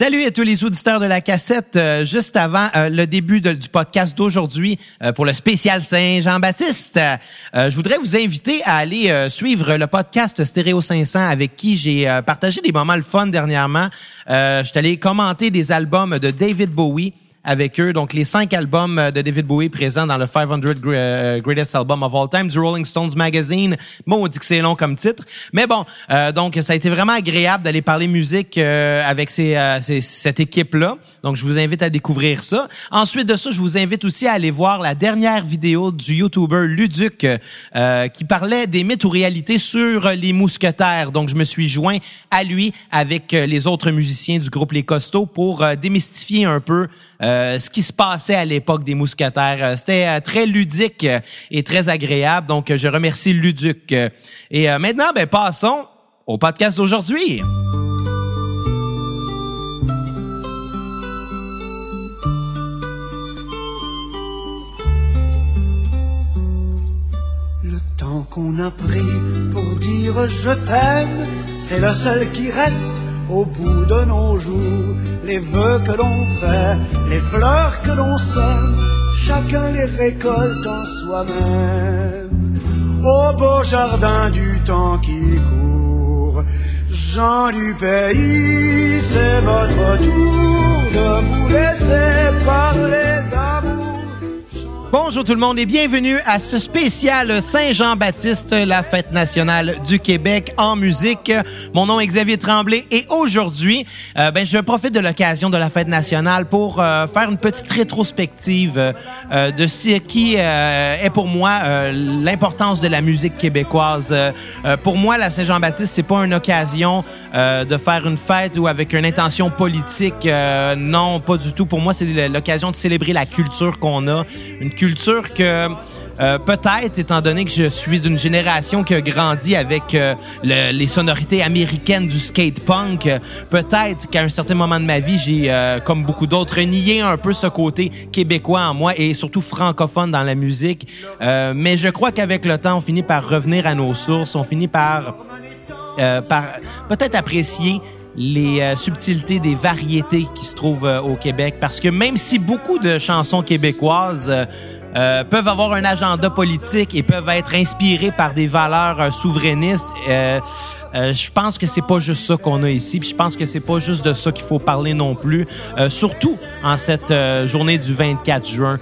Salut à tous les auditeurs de la cassette. Euh, juste avant euh, le début du podcast d'aujourd'hui euh, pour le spécial Saint-Jean-Baptiste, je voudrais vous inviter à aller suivre le podcast Stéréo 500 avec qui j'ai partagé des moments le fun dernièrement. Je suis allé commenter des albums de David Bowie avec eux. Donc, les cinq albums euh, de David Bowie présents dans le 500 Gre- euh, Greatest Album of All Time du Rolling Stones Magazine. Bon, on dit que c'est long comme titre. Mais bon, euh, donc, ça a été vraiment agréable d'aller parler musique euh, avec ces, euh, cette équipe-là. Donc, je vous invite à découvrir ça. Ensuite de ça, je vous invite aussi à aller voir la dernière vidéo du YouTuber Luduc euh, qui parlait des mythes ou réalités sur les mousquetaires. Donc, je me suis joint à lui avec les autres musiciens du groupe Les Costauds pour démystifier un peu euh, ce qui se passait à l'époque des mousquetaires. Euh, C'était euh, très ludique et très agréable. Donc, je remercie Luduc. Et euh, maintenant, ben, passons au podcast d'aujourd'hui. Le temps qu'on a pris pour dire je t'aime, c'est le seul qui reste au bout de nos jours. Les vœux que l'on fait, les fleurs que l'on sème, chacun les récolte en soi-même. Au beau jardin du temps qui court, gens du pays, c'est votre tour de vous laisser parler d'amour. Bonjour tout le monde et bienvenue à ce spécial Saint-Jean-Baptiste, la fête nationale du Québec en musique. Mon nom est Xavier Tremblay et aujourd'hui, euh, ben, je profite de l'occasion de la fête nationale pour euh, faire une petite rétrospective euh, de ce qui est pour moi l'importance de la musique québécoise. Pour moi, la Saint-Jean-Baptiste, c'est pas une occasion de faire une fête ou avec une intention politique. Non, pas du tout. Pour moi, c'est l'occasion de célébrer la culture qu'on a, une culture que euh, peut-être, étant donné que je suis d'une génération qui a grandi avec euh, le- les sonorités américaines du skate punk, euh, peut-être qu'à un certain moment de ma vie, j'ai, comme beaucoup d'autres, nié un peu ce côté québécois en moi et surtout francophone dans la musique. Mais je crois qu'avec le temps, on finit par revenir à nos sources, on finit par peut-être apprécier les euh, subtilités des variétés qui se trouvent euh, au Québec. Parce que même si beaucoup de chansons québécoises euh, peuvent avoir un agenda politique et peuvent être inspirées par des valeurs euh, souverainistes, euh, euh, je pense que c'est pas juste ça qu'on a ici, puis je pense que c'est pas juste de ça qu'il faut parler non plus, euh, surtout en cette journée du 24 juin.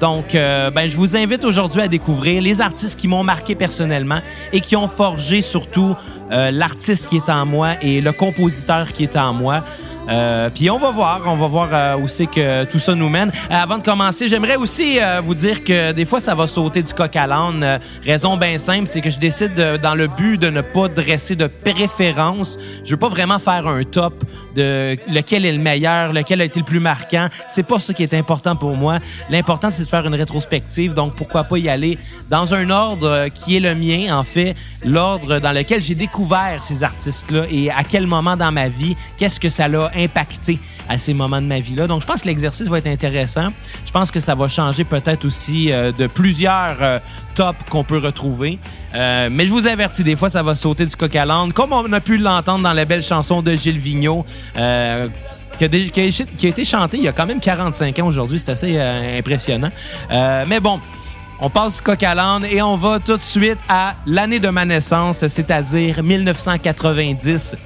Donc, ben, je vous invite aujourd'hui à découvrir les artistes qui m'ont marqué personnellement et qui ont forgé surtout l'artiste qui est en moi et le compositeur qui est en moi. Euh, puis on va voir, on va voir euh, où c'est que tout ça nous mène. Euh, avant de commencer, j'aimerais aussi euh, vous dire que des fois ça va sauter du coq à l'âne. Euh, raison bien simple, c'est que je décide de- dans le but de ne pas dresser de préférence. Je veux pas vraiment faire un top de lequel est le meilleur, lequel a été le plus marquant. C'est pas ça qui est important pour moi. L'important c'est de faire une rétrospective. Donc pourquoi pas y aller dans un ordre qui est le mien en fait, l'ordre dans lequel j'ai découvert ces artistes-là et à quel moment dans ma vie, qu'est-ce que ça l'a impacté à ces moments de ma vie-là. Donc, je pense que l'exercice va être intéressant. Je pense que ça va changer peut-être aussi euh, de plusieurs euh, tops qu'on peut retrouver. Euh, mais je vous avertis, des fois, ça va sauter du coq à l'âne, comme on a pu l'entendre dans la belle chanson de Gilles Vigneault. qui a, été chantée il y a quand même 45 ans aujourd'hui. C'est assez impressionnant. Mais bon, on passe du coq à l'âne et on va tout de suite à l'année de ma naissance, c'est-à-dire 1990.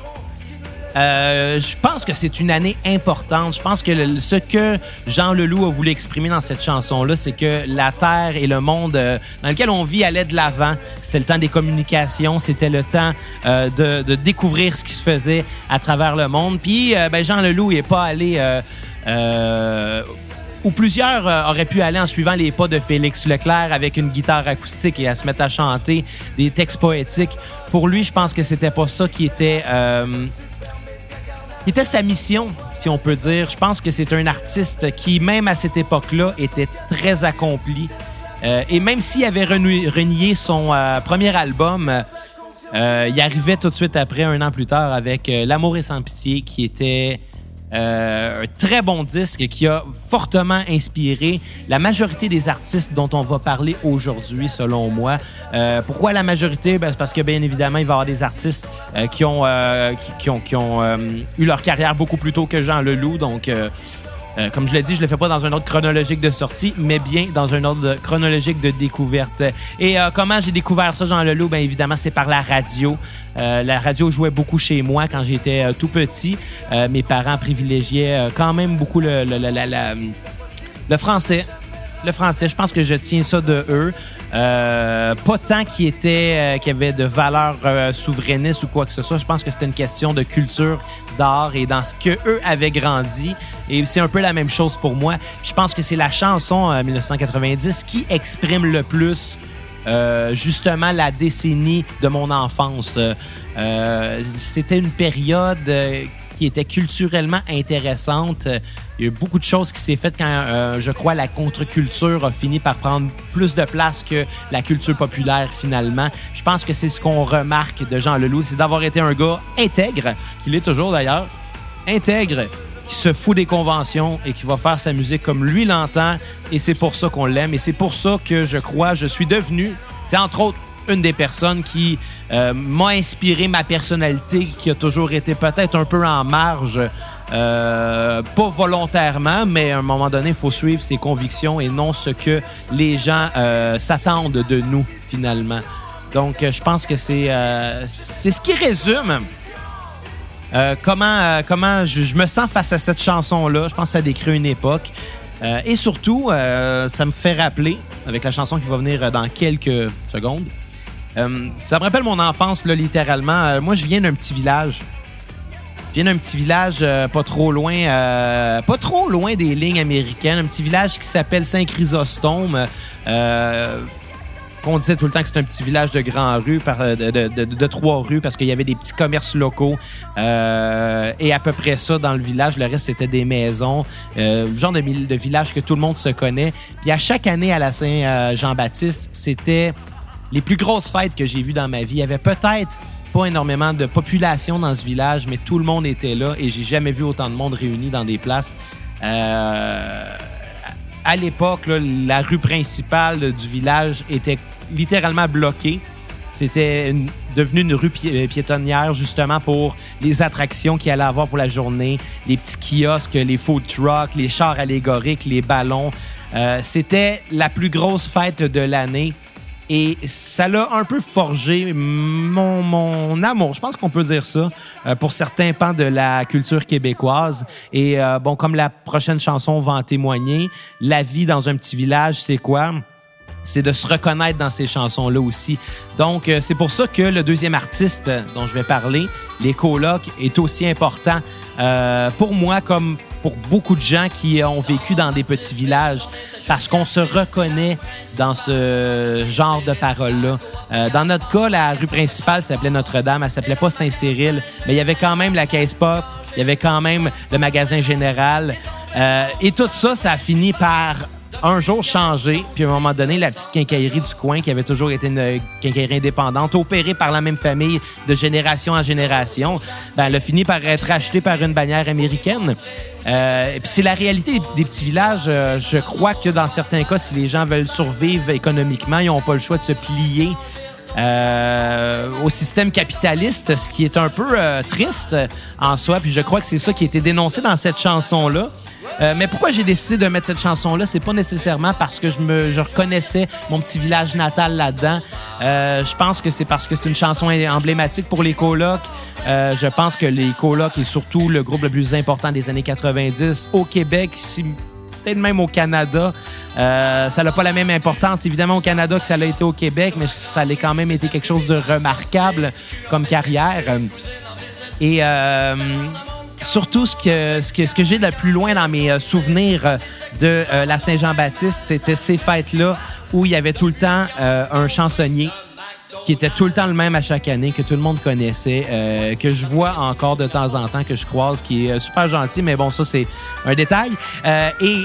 Euh, je pense que c'est une année importante. Je pense que ce que Jean Leloup a voulu exprimer dans cette chanson-là, c'est que la Terre et le monde euh, dans lequel on vit allait de l'avant. C'était le temps des communications, c'était le temps euh, de, découvrir ce qui se faisait à travers le monde. Puis ben, Jean Leloup n'est pas allé... où plusieurs auraient pu aller en suivant les pas de Félix Leclerc avec une guitare acoustique et à se mettre à chanter des textes poétiques. Pour lui, je pense que c'était pas ça qui était était sa mission, si on peut dire. Je pense que c'est un artiste qui, même à cette époque-là, était très accompli. Euh, et même s'il avait renié son euh, premier album, euh, il arrivait tout de suite après, un an plus tard, avec L'amour et sans pitié, qui était Euh, un très bon disque qui a fortement inspiré la majorité des artistes dont on va parler aujourd'hui, selon moi. Euh, pourquoi la majorité? Ben, c'est parce que, bien évidemment, il va y avoir des artistes euh, qui ont, euh, qui, qui ont, qui ont euh, eu leur carrière beaucoup plus tôt que Jean Leloup. Donc, euh, comme je l'ai dit, je le fais pas dans un ordre chronologique de sortie, mais bien dans un ordre chronologique de découverte. Et euh, comment j'ai découvert ça, Jean Leloup? Bien évidemment, c'est par la radio. Euh, la radio jouait beaucoup chez moi quand j'étais tout petit. Mes parents privilégiaient quand même beaucoup le français. Le français, je pense que je tiens ça de eux. Euh, pas tant qui était euh, avait de valeur euh, ou quoi que ce soit. Je pense que c'était une question de culture, d'art et dans ce que eux avaient grandi. Et c'est un peu la même chose pour moi. Je pense que c'est la chanson euh, 1990 qui exprime le plus euh, justement la décennie de mon enfance. Euh, euh, C'était une période euh, qui était culturellement intéressante. Il y a eu beaucoup de choses qui s'est faites quand, euh, je crois, la contre-culture a fini par prendre plus de place que la culture populaire finalement. Je pense que c'est ce qu'on remarque de Jean Leloup, c'est d'avoir été un gars intègre, qu'il est toujours d'ailleurs, intègre, qui se fout des conventions et qui va faire sa musique comme lui l'entend. Et c'est pour ça qu'on l'aime. Et c'est pour ça que je crois, je suis devenu, entre autres une des personnes qui euh, m'a inspiré ma personnalité, qui a toujours été peut-être un peu en marge. Euh, pas volontairement, mais à un moment donné, il faut suivre ses convictions et non ce que les gens euh, s'attendent de nous, finalement. Donc, euh, je pense que c'est ce qui résume comment comment je, me sens face à cette chanson-là. Je pense que ça décrit une époque. Et surtout, ça me fait rappeler, avec la chanson qui va venir dans quelques secondes, ça me rappelle mon enfance, là, littéralement. Moi, je viens d'un petit village. Je viens d'un petit village euh, pas trop loin, euh, pas trop loin des lignes américaines. Un petit village qui s'appelle Saint-Chrysostome. Euh, qu'on disait tout le temps que c'est un petit village de rues, de, de- trois rues, parce qu'il y avait des petits commerces locaux. et à peu près ça dans le village. Le reste, c'était des maisons. Euh, genre de village que tout le monde se connaît. Puis à chaque année à la Saint-Jean-Baptiste, c'était les plus grosses fêtes que j'ai vues dans ma vie. Il y avait peut-être énormément de population dans ce village, mais tout le monde était là et j'ai jamais vu autant de monde réuni dans des places. Euh, à l'époque, la rue principale du village était littéralement bloquée. C'était devenu une rue pi- piétonnière justement pour les attractions qu'il allait avoir pour la journée, les petits kiosques, les food trucks, les chars allégoriques, les ballons. Euh, C'était la plus grosse fête de l'année. Et ça l'a un peu forgé mon, mon amour, je pense qu'on peut dire ça, euh, pour certains pans de la culture québécoise. Et euh, bon, comme la prochaine chanson va en témoigner, la vie dans un petit village, c'est quoi? c'est de se reconnaître dans ces chansons-là aussi. Donc, euh, c'est pour ça que le deuxième artiste dont je vais parler, les colocs, est aussi important euh, pour moi comme pour beaucoup de gens qui ont vécu dans des petits villages, parce qu'on se reconnaît dans ce genre de paroles-là. Euh, dans notre cas, la rue principale s'appelait Notre-Dame, elle s'appelait pas Saint-Cyril, mais il y avait quand même la caisse pop, il y avait quand même le magasin général, euh, et tout ça, ça a fini par un jour changé, puis à un moment donné, la petite quincaillerie du coin, qui avait toujours été une quincaillerie indépendante, opérée par la même famille de génération en génération, ben, elle a fini par être achetée par une bannière américaine. Euh, puis c'est la réalité des, petits villages. Euh, je crois que dans certains cas, si les gens veulent survivre économiquement, ils n'ont pas le choix de se plier euh, au système capitaliste, ce qui est un peu triste en soi. Puis je crois que c'est ça qui a été dénoncé dans cette chanson-là. Euh, mais pourquoi j'ai décidé de mettre cette chanson-là, c'est pas nécessairement parce que je me reconnaissais mon petit village natal là-dedans. Euh, je pense que c'est parce que c'est une chanson emblématique pour les colocs. Euh, je pense que les colocs est surtout le groupe le plus important des années 90 au Québec, si peut-être même au Canada. Euh, ça n'a pas la même importance, évidemment, au Canada que ça l'a été au Québec, mais ça a quand même été quelque chose de remarquable comme carrière. Et surtout, ce que, ce que, ce que j'ai de plus loin dans mes euh, souvenirs euh, de euh, la Saint-Jean-Baptiste, c'était ces fêtes-là où il y avait tout le temps un chansonnier qui était tout le temps le même à chaque année, que tout le monde connaissait, que je vois encore de temps en temps, que je croise, qui est super gentil, mais bon, ça, c'est un détail. Et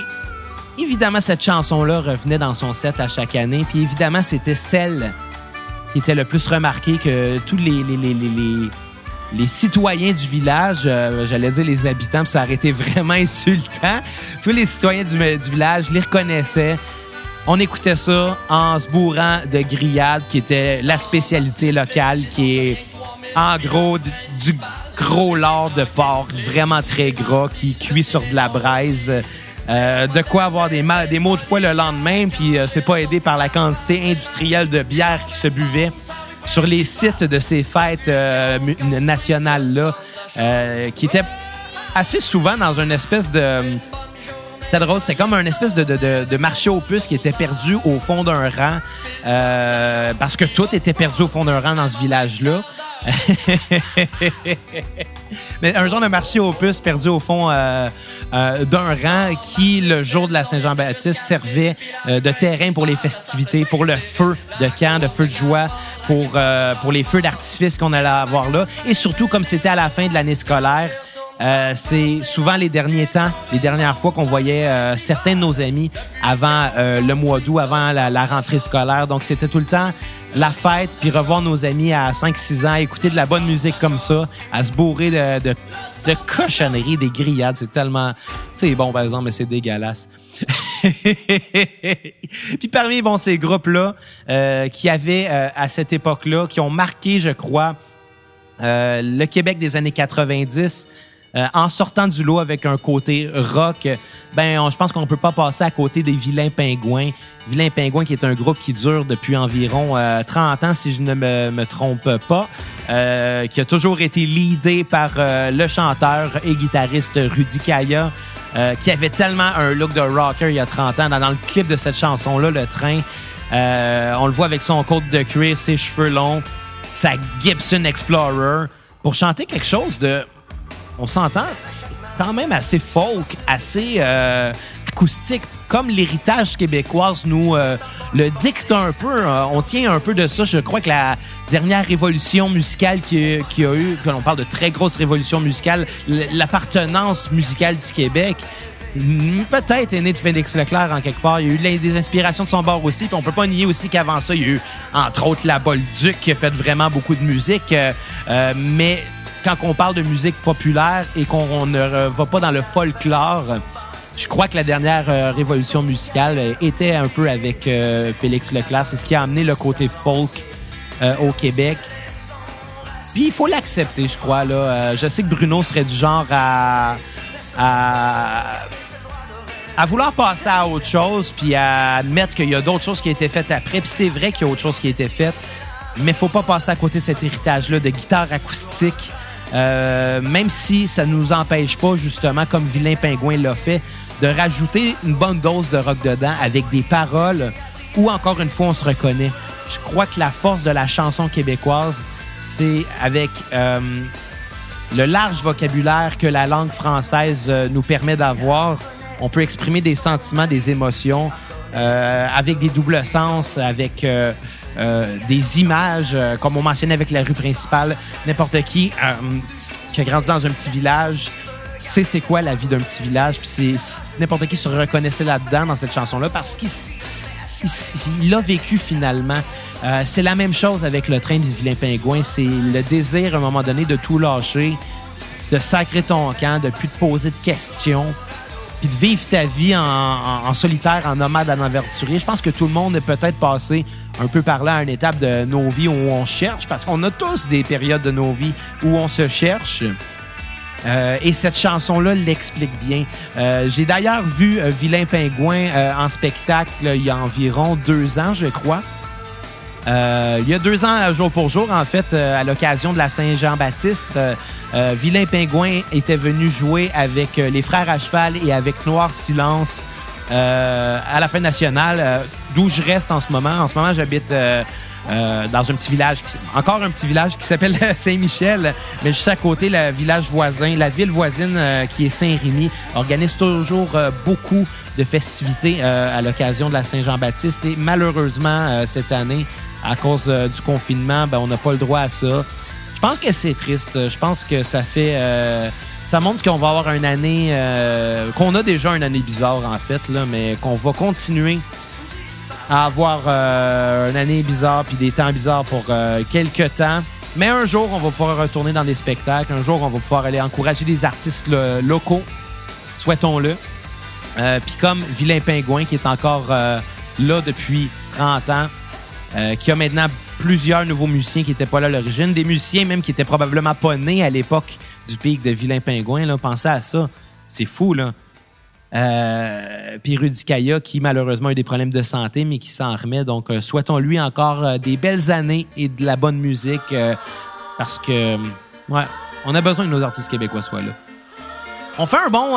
évidemment, cette chanson-là revenait dans son set à chaque année, puis évidemment, c'était celle qui était le plus remarquée que tous les, les, les, citoyens du village, euh, j'allais dire les habitants, ça aurait été vraiment insultant. Tous les citoyens du, village les reconnaissaient. On écoutait ça en se bourrant de grillades, qui était la spécialité locale, qui est en gros du gros lard de porc, vraiment très gras, qui cuit sur de la braise. Euh, de quoi avoir des, des mots de foi le lendemain, puis euh, c'est pas aidé par la quantité industrielle de bière qui se buvait sur les sites de ces fêtes euh, nationales-là, qui étaient assez souvent dans une espèce de... C'était drôle, c'est comme un espèce de, de, de, marché aux puces qui était perdu au fond d'un rang, parce que tout était perdu au fond d'un rang dans ce village-là. Mais un genre de marché aux puces perdu au fond euh, euh, d'un rang qui, le jour de la Saint-Jean-Baptiste, servait euh, de terrain pour les festivités, pour le feu de camp, de feu de joie, pour, pour les feux d'artifice qu'on allait avoir là. Et surtout, comme c'était à la fin de l'année scolaire, c'est souvent les derniers temps, les dernières fois qu'on voyait certains de nos amis avant le mois d'août, avant la, la, rentrée scolaire. Donc, c'était tout le temps la fête, puis revoir nos amis à 5-6 ans, écouter de la bonne musique comme ça, à se bourrer de, de, de cochonneries, des grillades. C'est tellement... C'est bon, par exemple, mais c'est dégueulasse. puis parmi bon, ces groupes-là euh, qui avaient, euh, à cette époque-là, qui ont marqué, je crois, euh, le Québec des années 90, euh, en sortant du lot avec un côté rock, ben je pense qu'on peut pas passer à côté des Vilains Pingouins. Vilains Pingouins qui est un groupe qui dure depuis environ 30 euh, ans, si je ne me, trompe pas, euh, qui a toujours été leadé par le chanteur et guitariste Rudy Kaya. qui avait tellement un look de rocker il y a 30 ans. Dans, le clip de cette chanson-là, Le Train, on le voit avec son côte de cuir, ses cheveux longs, sa Gibson Explorer, pour chanter quelque chose de on s'entend quand même assez folk, assez euh, acoustique, comme l'héritage québécois nous euh, le dicte un peu. Hein. on tient un peu de ça. Je crois que la dernière révolution musicale qui, qui a eu, quand on parle de très grosse révolution musicale, l'appartenance musicale du Québec, peut-être est née de Félix Leclerc en quelque part. Il y a eu des inspirations de son bord aussi. Puis on peut pas nier aussi qu'avant ça, il y a eu, entre autres, la Bolduc qui a fait vraiment beaucoup de musique. Euh, mais quand on parle de musique populaire et qu'on ne va pas dans le folklore, je crois que la dernière euh, révolution musicale euh, était un peu avec euh, Félix Leclerc. C'est ce qui a amené le côté folk au Québec. Puis il faut l'accepter, je crois. Là. je sais que Bruno serait du genre à, à, vouloir passer à autre chose, puis à admettre qu'il y a d'autres choses qui ont été faites après. Puis c'est vrai qu'il y a autre chose qui a été faite, mais faut pas passer à côté de cet héritage-là de guitare acoustique euh, même si ça ne nous empêche pas, justement, comme Vilain Pingouin l'a fait, de rajouter une bonne dose de rock dedans avec des paroles où, encore une fois, on se reconnaît. Je crois que la force de la chanson québécoise, c'est avec euh, le large vocabulaire que la langue française euh, nous permet d'avoir. On peut exprimer des sentiments, des émotions euh, avec des doubles sens, avec euh, euh, des images, comme on mentionnait avec la rue principale. N'importe qui qui a grandi dans un petit village sait c'est quoi la vie d'un petit village. Puis n'importe qui se reconnaissait là-dedans dans cette chanson-là parce qu'il l'a vécu finalement. c'est la même chose avec le train du vilain pingouin. C'est le désir à un moment donné de tout lâcher, de sacrer ton camp, de plus te poser de questions, puis de vivre ta vie en, solitaire, en nomade, en aventurier. Je pense que tout le monde est peut-être passé un peu par là à une étape de nos vies où on cherche, parce qu'on a tous des périodes de nos vies où on se cherche. Euh, et cette chanson-là l'explique bien. Euh, j'ai d'ailleurs vu euh, Vilain Pingouin en spectacle il y a environ deux ans, je crois. Il y a deux ans, jour pour jour, en fait, à l'occasion de la Saint-Jean-Baptiste, euh, Vilain Pingouin était venu jouer avec euh, les Frères à cheval et avec Noir Silence euh, à la fin nationale, d'où je reste en ce moment. En ce moment, j'habite dans un petit village, encore un petit village qui s'appelle Saint-Michel, mais juste à côté, le village voisin, la ville voisine qui est Saint-Rémy, organise toujours beaucoup de festivités à l'occasion de la Saint-Jean-Baptiste. Et malheureusement, cette année, à cause du confinement, ben, on n'a pas le droit à ça. Je pense que c'est triste. Je pense que ça fait. Euh, ça montre qu'on va avoir une année. Euh, qu'on a déjà une année bizarre, en fait, là, mais qu'on va continuer à avoir euh, une année bizarre puis des temps bizarres pour quelques temps. Mais un jour, on va pouvoir retourner dans des spectacles. Un jour, on va pouvoir aller encourager des artistes lo- locaux. Souhaitons-le. Euh, Puis comme Vilain Pingouin, qui est encore euh, là depuis 30 ans, euh, qui a maintenant plusieurs nouveaux musiciens qui n'étaient pas là à l'origine. Des musiciens même qui étaient probablement pas nés à l'époque du pic de Vilain Pingouin. Là. Pensez à ça. C'est fou, là. Euh, puis Rudy Kaya, qui malheureusement a eu des problèmes de santé, mais qui s'en remet. Donc, euh, souhaitons-lui encore des belles années et de la bonne musique, parce que, ouais, on a besoin que nos artistes québécois soient là. On fait un bond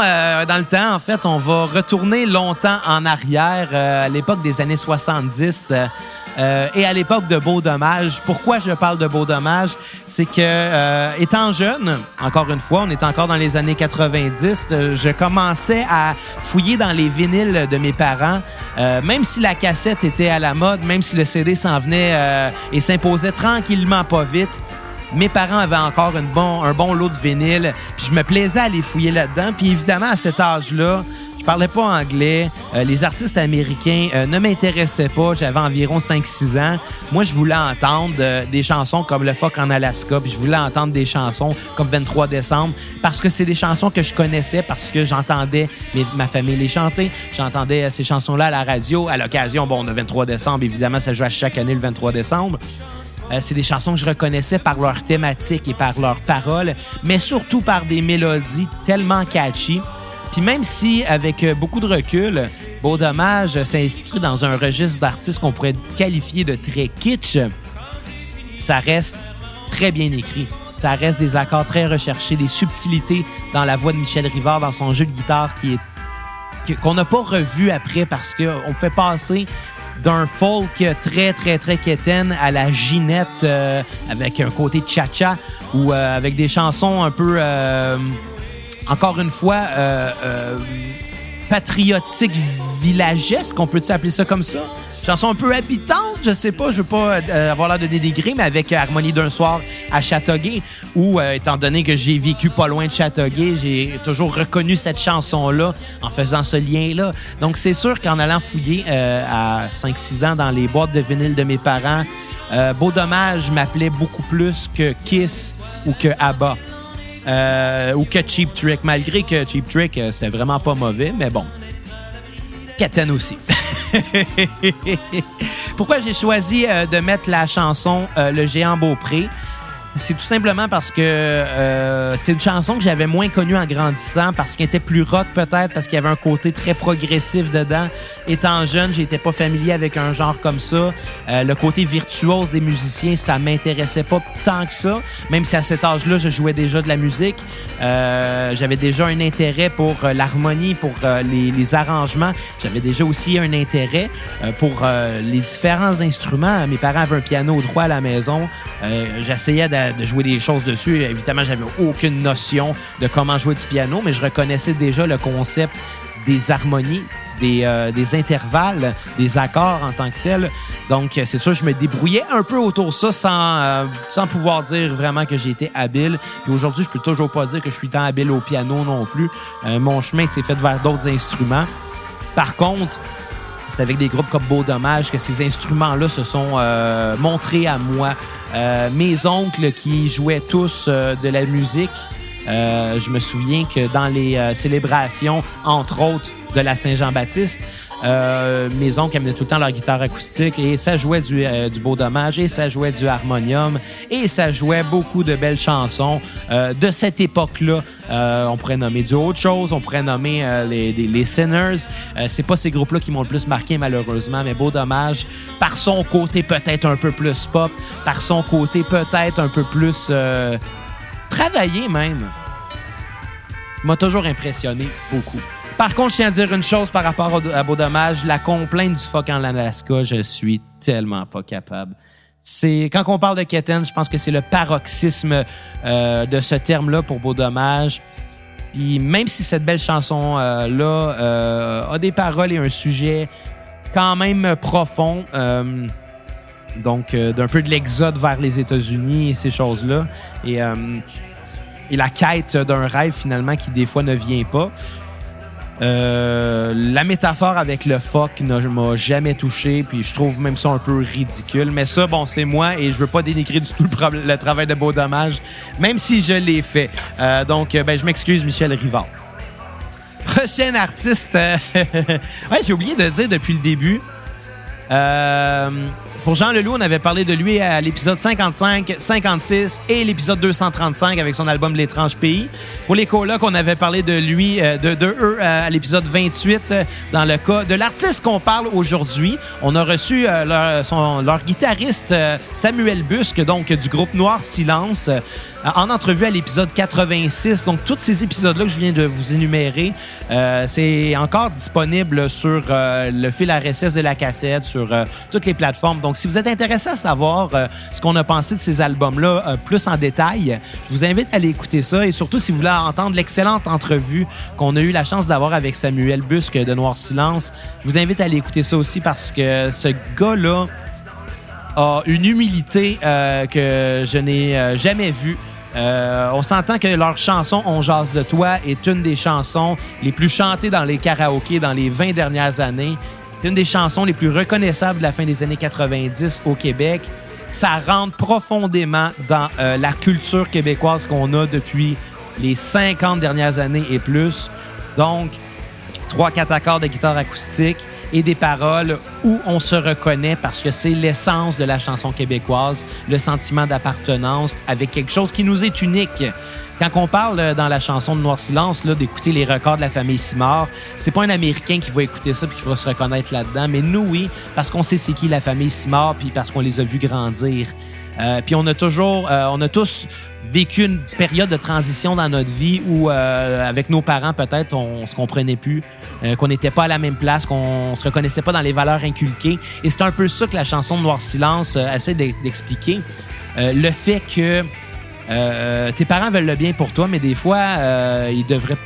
dans le temps. En fait, on va retourner longtemps en arrière, à l'époque des années 70 euh, et à l'époque de Beau Dommage. Pourquoi je parle de Beau Dommage? C'est que, euh, étant jeune, encore une fois, on est encore dans les années 90, euh, je commençais à fouiller dans les vinyles de mes parents. Même si la cassette était à la mode, même si le CD s'en venait et s'imposait tranquillement pas vite, mes parents avaient encore bon, un bon lot de vinyle. Puis je me plaisais à les fouiller là-dedans. Puis évidemment, à cet âge-là, parlais pas anglais. Euh, les artistes américains euh, ne m'intéressaient pas. J'avais environ 5-6 ans. Moi, je voulais entendre euh, des chansons comme Le Phoque en Alaska. Puis je voulais entendre des chansons comme 23 décembre. Parce que c'est des chansons que je connaissais, parce que j'entendais ma famille les chanter. J'entendais ces chansons-là à la radio. À l'occasion, bon, on a 23 décembre. Évidemment, ça joue à chaque année le 23 décembre. C'est des chansons que je reconnaissais par leur thématique et par leurs paroles, mais surtout par des mélodies tellement catchy. Puis même si, avec euh, beaucoup de recul, Beau Dommage s'inscrit dans un registre d'artistes qu'on pourrait qualifier de très kitsch, ça reste très bien écrit. Ça reste des accords très recherchés, des subtilités dans la voix de Michel Rivard, dans son jeu de guitare qui est qu'on n'a pas revu après parce qu'on pouvait passer d'un folk très, très, très quétaine à la ginette euh, avec un côté cha-cha ou euh, avec des chansons un peu, encore une fois, euh, euh, patriotiques villagesques, on peut-tu appeler ça comme ça? Chanson un peu habitante, je sais pas, je veux pas euh, avoir l'air de dénigrer, mais avec Harmonie d'un soir à Châteauguay, où, étant donné que j'ai vécu pas loin de Châteauguay, j'ai toujours reconnu cette chanson-là en faisant ce lien-là. Donc, c'est sûr qu'en allant fouiller à 5-6 ans dans les boîtes de vinyle de mes parents, Beau Dommage m'appelait beaucoup plus que Kiss ou que ABBA. Euh, ou que Cheap Trick, malgré que Cheap Trick, euh, c'est vraiment pas mauvais, mais bon. Katen aussi. Pourquoi j'ai choisi euh, de mettre la chanson Le géant Beaupré? C'est tout simplement parce que euh, c'est une chanson que j'avais moins connue en grandissant, parce qu'elle était plus rock peut-être, parce qu'il y avait un côté très progressif dedans. Étant jeune, j'étais pas familier avec un genre comme ça. Euh, le côté virtuose des musiciens, ça m'intéressait pas tant que ça, même si à cet âge-là, je jouais déjà de la musique. Euh, j'avais déjà un intérêt pour euh, l'harmonie, pour euh, les, arrangements. J'avais déjà aussi un intérêt euh, pour les différents instruments. Mes parents avaient un piano droit à la maison. J'essayais de, de jouer des choses dessus. Évidemment, j'avais aucune notion de comment jouer du piano, mais je reconnaissais déjà le concept des harmonies, des, euh, des intervalles, des accords en tant que tels. Donc, euh, c'est sûr, je me débrouillais un peu autour de ça sans, euh, sans pouvoir dire vraiment que j'ai été habile. Puis aujourd'hui, je peux toujours pas dire que je suis tant habile au piano non plus. Mon chemin s'est fait vers d'autres instruments. Par contre, c'est avec des groupes comme Beau Dommage que ces instruments-là se sont euh, montrés à moi. Euh, mes oncles qui jouaient tous euh, de la musique, je me souviens que dans les célébrations, entre autres, de la Saint-Jean-Baptiste, euh, mes oncles amenaient tout le temps leur guitare acoustique et ça jouait du, euh, du beau dommage et ça jouait du harmonium et ça jouait beaucoup de belles chansons euh, de cette époque-là. Euh, on pourrait nommer du autre chose, on pourrait nommer les, les, les Sinners. C'est pas ces groupes-là qui m'ont le plus marqué malheureusement, mais beau dommage par son côté peut-être un peu plus pop, par son côté peut-être un peu plus travaillé même m'a toujours impressionné beaucoup. Par contre, je tiens à dire une chose par rapport à Beau Dommage. La complainte du phoque en Alaska, je suis tellement pas capable. C'est quand on parle de Keten, je pense que c'est le paroxysme euh, de ce terme-là pour Beau Dommage. Puis même si cette belle chanson euh, a des paroles et un sujet quand même profond, euh, donc d'un peu de l'exode vers les États-Unis et ces choses-là, et et la quête d'un rêve finalement qui des fois ne vient pas. Euh, la métaphore avec le fuck ne m'a jamais touché, puis je trouve même ça un peu ridicule. Mais ça, bon, c'est moi et je veux pas dénigrer du tout le, travail de Beau Dommage, même si je l'ai fait. Euh, donc, ben, je m'excuse, Michel Rivard. Prochain artiste, ouais, j'ai oublié de dire depuis le début. Euh, pour Jean Leloup, on avait parlé de lui à l'épisode 55, 56 et l'épisode 235 avec son album L'étrange pays. Pour les colocs, on avait parlé de lui, euh, de, eux euh, à l'épisode 28 euh, dans le cas de l'artiste qu'on parle aujourd'hui. On a reçu leur, leur, guitariste Samuel Busque, donc du groupe Noir Silence, en entrevue à l'épisode 86. Donc, tous ces épisodes-là que je viens de vous énumérer, c'est encore disponible sur le fil RSS de la cassette, sur toutes les plateformes. Donc, si vous êtes intéressé à savoir euh, ce qu'on a pensé de ces albums-là euh, plus en détail, je vous invite à aller écouter ça. Et surtout, si vous voulez entendre l'excellente entrevue qu'on a eu la chance d'avoir avec Samuel Busque de Noir Silence, je vous invite à aller écouter ça aussi parce que ce gars-là a une humilité euh, que je n'ai jamais vue. On s'entend que leur chanson On jase de toi est une des chansons les plus chantées dans les karaokés dans les 20 dernières années. C'est une des chansons les plus reconnaissables de la fin des années 90 au Québec. Ça rentre profondément dans euh, la culture québécoise qu'on a depuis les 50 dernières années et plus. Donc, trois, quatre accords de guitare acoustique et des paroles où on se reconnaît parce que c'est l'essence de la chanson québécoise, le sentiment d'appartenance avec quelque chose qui nous est unique. Quand on parle euh, dans la chanson de Noir Silence d'écouter les records de la famille Simard, c'est pas un Américain qui va écouter ça puis qui va se reconnaître là-dedans, mais nous oui, parce qu'on sait c'est qui la famille Simard puis parce qu'on les a vus grandir. Euh, puis on a toujours, euh, on a tous vécu une période de transition dans notre vie où, euh, avec nos parents, peut-être, on se comprenait plus, euh, qu'on n'était pas à la même place, qu'on se reconnaissait pas dans les valeurs inculquées. Et c'est un peu ça que la chanson de Noir Silence essaie d'expliquer. le fait que tes parents veulent le bien pour toi, mais des fois, ils devraient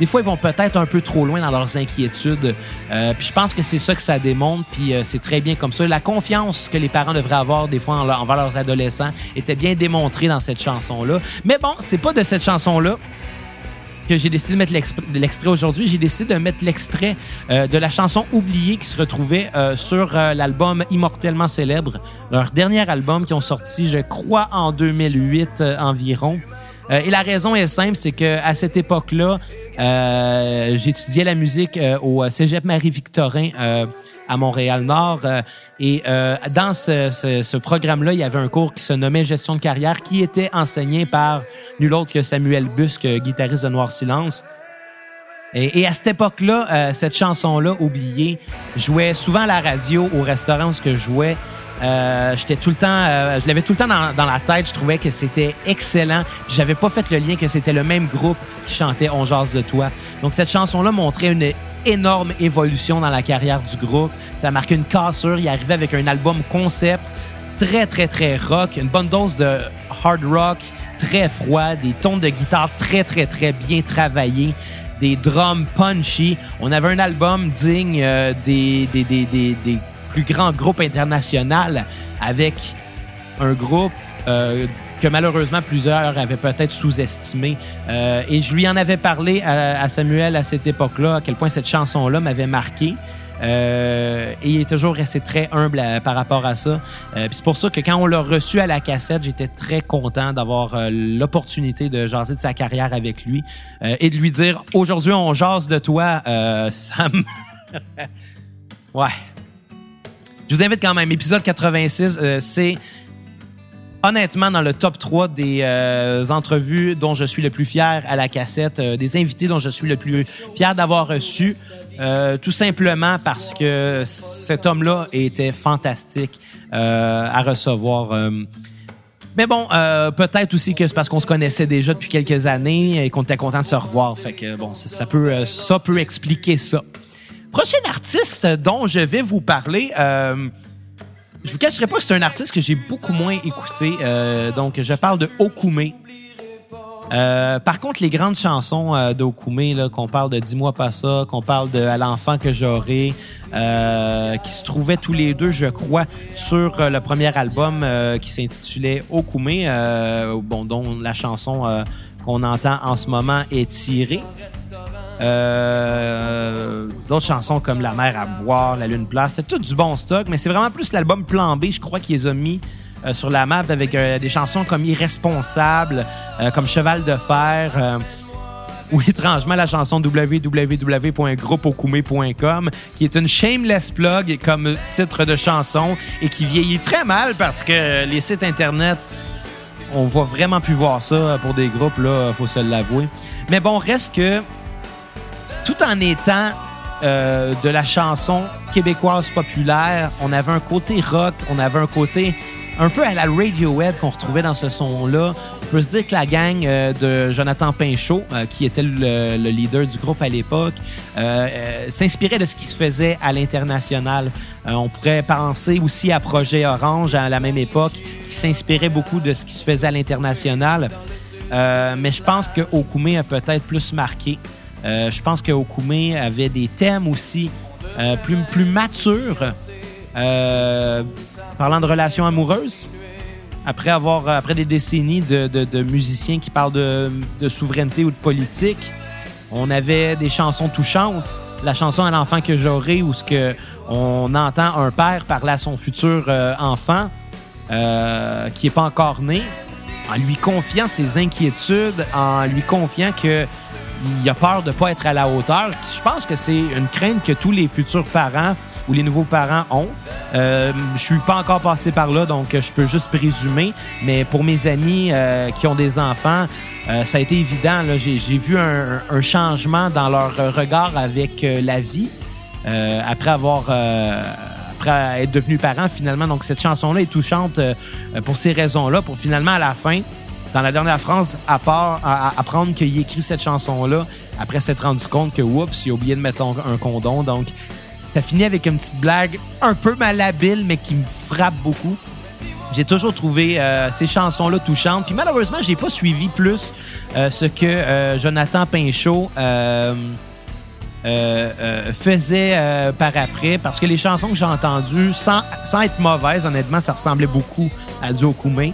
des fois, ils vont peut-être un peu trop loin dans leurs inquiétudes. Euh, puis je pense que c'est ça que ça démontre, puis euh, c'est très bien comme ça. La confiance que les parents devraient avoir des fois envers leurs adolescents était bien démontrée dans cette chanson-là. Mais bon, c'est pas de cette chanson-là que j'ai décidé de mettre l'extrait aujourd'hui. J'ai décidé de mettre l'extrait euh, de la chanson Oubliée qui se retrouvait sur l'album Immortellement Célèbre, leur dernier album qui ont sorti, je crois, en 2008 environ. et la raison est simple, c'est que à cette époque-là, euh, J'étudiais la musique euh, au Cégep Marie-Victorin euh, à Montréal-Nord. Euh, et dans ce, ce, ce programme-là, il y avait un cours qui se nommait Gestion de carrière qui était enseigné par nul autre que Samuel Busque, guitariste de Noir Silence. Et, et à cette époque-là, cette chanson-là, Oubliée, jouait souvent à la radio, au restaurant où je jouais. Euh, j'étais tout le temps, euh, je l'avais tout le temps dans, la tête. Je trouvais que c'était excellent. J'avais pas fait le lien que c'était le même groupe qui chantait On jase de toi. Donc cette chanson-là montrait une énorme évolution dans la carrière du groupe. Ça a marqué une cassure. Il arrivait avec un album concept très très très rock, une bonne dose de hard rock très froid, des tons de guitare très très très bien travaillés des drums punchy. On avait un album digne euh, des, des, des, des, plus grand groupe international avec un groupe euh, que malheureusement plusieurs avaient peut-être sous-estimé. Euh, et je lui en avais parlé à, Samuel à cette époque-là, à quel point cette chanson-là m'avait marqué. Euh, et il est toujours resté très humble par rapport à ça. Euh, c'est pour ça que quand on l'a reçu à la cassette, j'étais très content d'avoir l'opportunité de jaser de sa carrière avec lui et de lui dire aujourd'hui on jase de toi, Sam. ouais. Je vous invite quand même. Épisode 86, euh, c'est honnêtement dans le top 3 des euh, entrevues dont je suis le plus fier à la cassette, euh, des invités dont je suis le plus fier d'avoir reçu. tout simplement parce que cet homme-là était fantastique à recevoir. Mais bon, peut-être aussi que c'est parce qu'on se connaissait déjà depuis quelques années et qu'on était content de se revoir. Fait que bon, peut, ça peut expliquer ça. Prochain artiste dont je vais vous parler, euh, je vous cacherai pas que c'est un artiste que j'ai beaucoup moins écouté. Euh, donc, je parle de Okume. Euh, par contre, les grandes chansons euh, d'Okume, qu'on parle de Dis-moi pas ça, qu'on parle de À l'enfant que j'aurai, qui se trouvaient tous les deux, je crois, sur le premier album qui s'intitulait Okume, dont la chanson qu'on entend en ce moment est tirée. Euh, D'autres chansons comme La mer à boire, La lune place, c'était tout du bon stock, mais c'est vraiment plus l'album Plan B, je crois qu'ils les ont mis euh, sur la map avec euh, des chansons comme Irresponsable, comme Cheval de fer, ou étrangement la chanson www.groupeaucoumé.com, qui est une shameless plug comme titre de chanson et qui vieillit très mal parce que les sites internet on va vraiment plus voir ça pour des groupes, là, faut se l'avouer. Mais bon, reste que tout en étant euh, de la chanson québécoise populaire, on avait un côté rock, on avait un côté un peu à la Radiohead qu'on retrouvait dans ce son-là. On peut se dire que la gang euh, de Jonathan Pinchot, euh, qui était le, le leader du groupe à l'époque, s'inspirait de ce qui se faisait à l'international. On pourrait penser aussi à Projet Orange à la même époque, qui s'inspirait beaucoup de ce qui se faisait à l'international. Mais je pense que Okume a peut-être plus marqué. Euh, je pense que Okume avait des thèmes aussi euh, plus, plus matures. Euh, parlant de relations amoureuses, après avoir après des décennies de, de- musiciens qui parlent de, de souveraineté ou de politique, on avait des chansons touchantes. La chanson à l'enfant que j'aurai, où ce que on entend un père parler à son futur enfant qui est pas encore né, en lui confiant ses inquiétudes, en lui confiant que il a peur de pas être à la hauteur. Je pense que c'est une crainte que tous les futurs parents ou les nouveaux parents ont. Euh, je suis pas encore passé par là, donc je peux juste présumer. Mais pour mes amis euh, qui ont des enfants, euh, ça a été évident. J'ai vu un, un changement dans leur regard avec euh, la vie après avoir après être devenu parent finalement. Donc cette chanson-là est touchante pour ces raisons-là. Pour finalement à la fin, dans la dernière phrase, à part apprendre qu'il écrit cette chanson-là après s'être rendu compte que oups, il a oublié de mettre un, condom. Donc ça finit avec une petite blague un peu malhabile, mais qui me frappe beaucoup. J'ai toujours trouvé euh, ces chansons-là touchantes. Puis malheureusement, j'ai pas suivi plus euh, ce que euh, Jonathan Pinchot faisait par après. Parce que les chansons que j'ai entendues, sans, être mauvaises, honnêtement, ça ressemblait beaucoup à du Okume.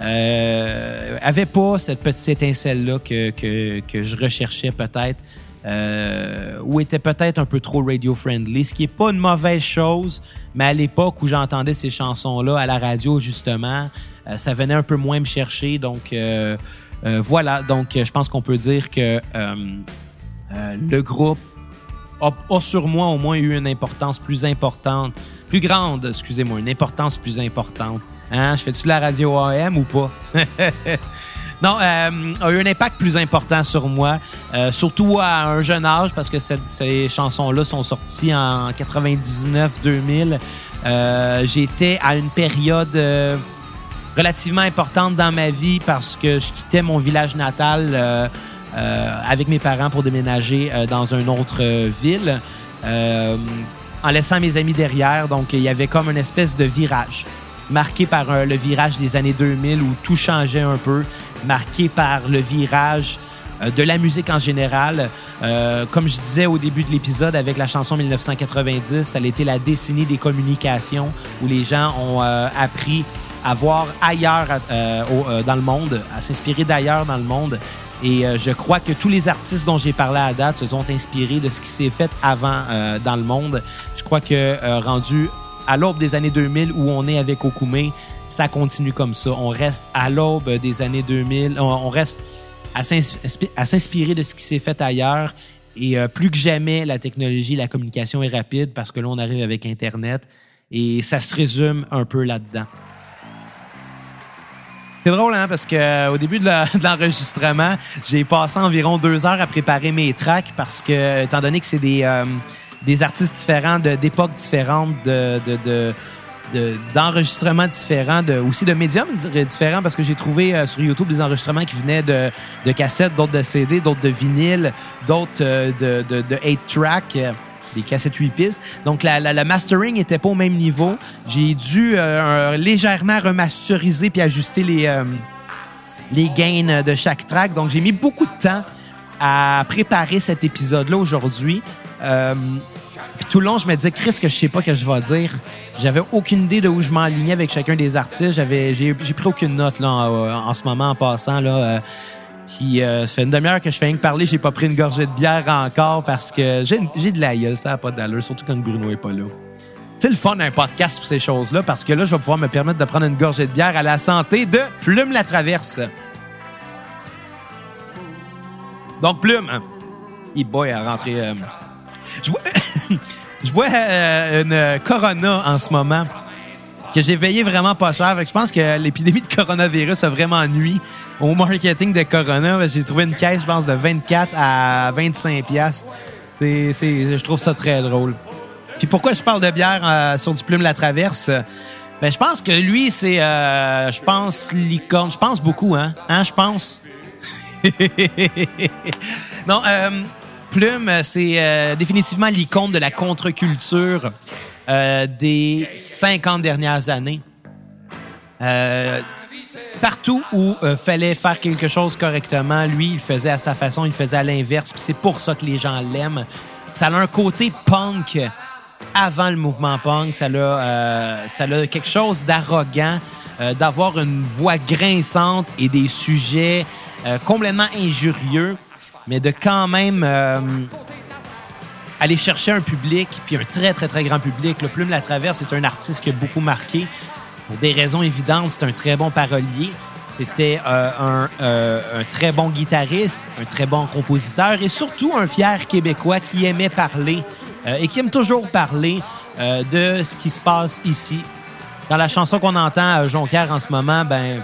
Euh, avait pas cette petite étincelle-là que, que, que je recherchais peut-être. Euh, ou était peut-être un peu trop radio-friendly, ce qui est pas une mauvaise chose, mais à l'époque où j'entendais ces chansons-là à la radio, justement, euh, ça venait un peu moins me chercher. Donc, euh, euh, voilà. Donc, je pense qu'on peut dire que le groupe a, a sur moi au moins eu une importance plus importante, plus grande, excusez-moi, une importance plus importante. Hein? Je fais-tu de la radio AM ou pas? Non, euh, a eu un impact plus important sur moi, euh, surtout à un jeune âge, parce que ces chansons-là sont sorties en 99-2000. Euh, J'étais à une période euh, relativement importante dans ma vie parce que je quittais mon village natal avec mes parents pour déménager dans une autre ville, en laissant mes amis derrière. Donc, il y avait comme une espèce de virage marqué par euh, le virage des années 2000 où tout changeait un peu, marqué par le virage euh, de la musique en général. Euh, comme je disais au début de l'épisode avec la chanson 1990, ça a été la décennie des communications où les gens ont appris à voir ailleurs dans le monde, à s'inspirer d'ailleurs dans le monde. Et je crois que tous les artistes dont j'ai parlé à date se sont inspirés de ce qui s'est fait avant dans le monde. Je crois que rendu à l'aube des années 2000 où on est avec Okume, ça continue comme ça. On reste à l'aube des années 2000, on, reste à s'ins- à s'inspirer de ce qui s'est fait ailleurs. Et euh, plus que jamais, la technologie, la communication est rapide parce que là, on arrive avec Internet et ça se résume un peu là-dedans. C'est drôle, hein, parce que euh, au début de l'enregistrement, j'ai passé environ deux heures à préparer mes tracks parce que, étant donné que c'est des, euh, des artistes différents, d'époques différentes, de, de, de- de- d'enregistrements différents, de, aussi de médiums di- différents, parce que j'ai trouvé euh, sur YouTube des enregistrements qui venaient de, de cassettes, d'autres de CD, d'autres de vinyle, d'autres euh, de, de, de 8-track. euh, des cassettes 8 pistes. Donc, la, la, mastering était pas au même niveau. J'ai dû euh, légèrement remasteriser puis ajuster les, les gains de chaque track. Donc, j'ai mis beaucoup de temps à préparer cet épisode-là aujourd'hui. Puis tout le long, je me disais, Chris, que je sais pas que je vais dire. J'avais aucune idée de où je m'enlignais avec chacun des artistes. J'avais, j'ai, pris aucune note là, en, en ce moment en passant. Là, euh, Puis euh, ça fait une demi-heure que je fais rien que parler, j'ai pas pris une gorgée de bière encore parce que j'ai j'ai de la gueule, ça n'a pas d'allure, surtout quand Bruno est pas là. C'est le fun d'un podcast pour ces choses-là parce que là, je vais pouvoir me permettre de prendre une gorgée de bière à la santé de Plume la Traverse. Donc, Plume, hein, il boy à rentrer. euh, je bois, euh, une Corona en ce moment que j'ai payé vraiment pas cher. Je pense que l'épidémie de coronavirus a vraiment nuit au marketing de Corona. J'ai trouvé une caisse, je pense, de 24 à 25 pièces. C'est, je trouve ça très drôle. Puis pourquoi je parle de bière euh, sur du plume la traverse? Ben, je pense que lui, c'est, euh, je pense, licorne. Je pense beaucoup, hein? Hein, je pense? non, euh, Plume, c'est euh, définitivement l'icône de la contre-culture euh, des 50 dernières années. Euh, partout où euh, fallait faire quelque chose correctement, lui, il faisait à sa façon, il faisait à l'inverse. C'est pour ça que les gens l'aiment. Ça a un côté punk avant le mouvement punk. Ça a, euh, ça a quelque chose d'arrogant, euh, d'avoir une voix grinçante et des sujets euh, complètement injurieux, mais de quand même euh, aller chercher un public, puis un très, très, très grand public. Le Plume La Traverse est un artiste qui a beaucoup marqué. Pour des raisons évidentes, c'est un très bon parolier. C'était euh, un, euh, un très bon guitariste, un très bon compositeur et surtout un fier Québécois qui aimait parler et qui aime toujours parler de ce qui se passe ici. Dans la chanson qu'on entend à Jonquière en ce moment, ben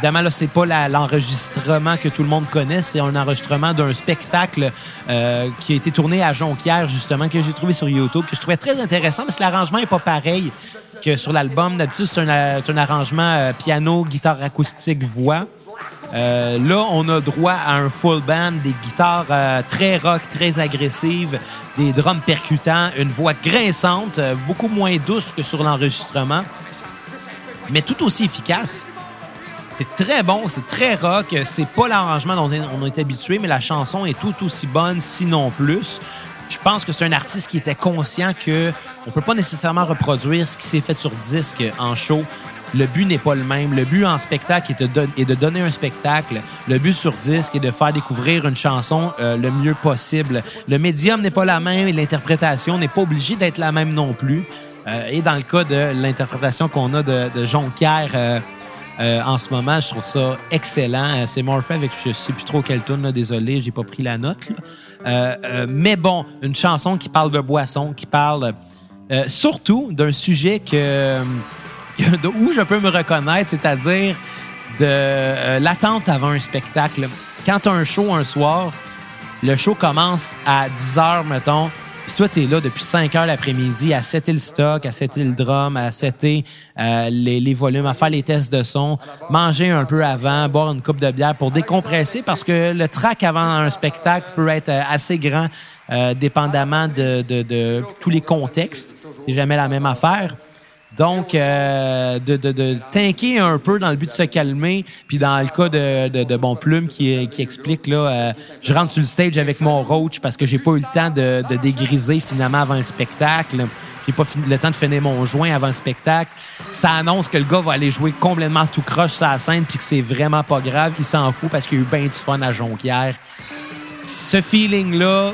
évidemment là c'est pas l'enregistrement que tout le monde connaît, c'est un enregistrement d'un spectacle euh, qui a été tourné à Jonquière justement que j'ai trouvé sur YouTube que je trouvais très intéressant parce que l'arrangement est pas pareil que sur l'album. D'habitude c'est un, arrangement euh, piano, guitare acoustique, voix. Euh, là, on a droit à un full band, des guitares très rock, très agressives, des drums percutants, une voix grinçante, beaucoup moins douce que sur l'enregistrement, mais tout aussi efficace. C'est très bon, c'est très rock. C'est pas l'arrangement dont on est habitué, mais la chanson est tout aussi bonne, sinon plus. Je pense que c'est un artiste qui était conscient que on peut pas nécessairement reproduire ce qui s'est fait sur disque en show. Le but n'est pas le même. Le but en spectacle est de, donner un spectacle. Le but sur disque est de faire découvrir une chanson euh, le mieux possible. Le médium n'est pas la même et l'interprétation n'est pas obligée d'être la même non plus. Euh, et dans le cas de l'interprétation qu'on a de, de euh, en ce moment, je trouve ça excellent. Euh, C'est Morphe avec je sais plus trop quelle tune, désolé, j'ai pas pris la note. Euh, mais bon, une chanson qui parle de boisson, qui parle surtout d'un sujet que où je peux me reconnaître, c'est-à-dire de l'attente avant un spectacle. Quand tu as un show un soir, le show commence à 10 heures, mettons, puis toi, tu es là depuis 5 heures l'après-midi à setter le stock, à setter le drum, à setter euh, les, les volumes, à faire les tests de son, manger un peu avant, boire une coupe de bière pour décompresser parce que le track avant un spectacle peut être euh, assez grand, euh, dépendamment de, de, de tous les contextes. C'est jamais la même affaire. Donc, euh, de, de, tanker un peu dans le but de se calmer. Puis dans le cas de, de, Bon Plume qui, explique, là, euh, je rentre sur le stage avec mon roach parce que j'ai pas eu le temps de, dégriser finalement avant le spectacle. J'ai pas le temps de finir mon joint avant le spectacle. Ça annonce que le gars va aller jouer complètement tout croche sur la scène puis que c'est vraiment pas grave. Il s'en fout parce qu'il y a eu bien du fun à Jonquière. Ce feeling-là,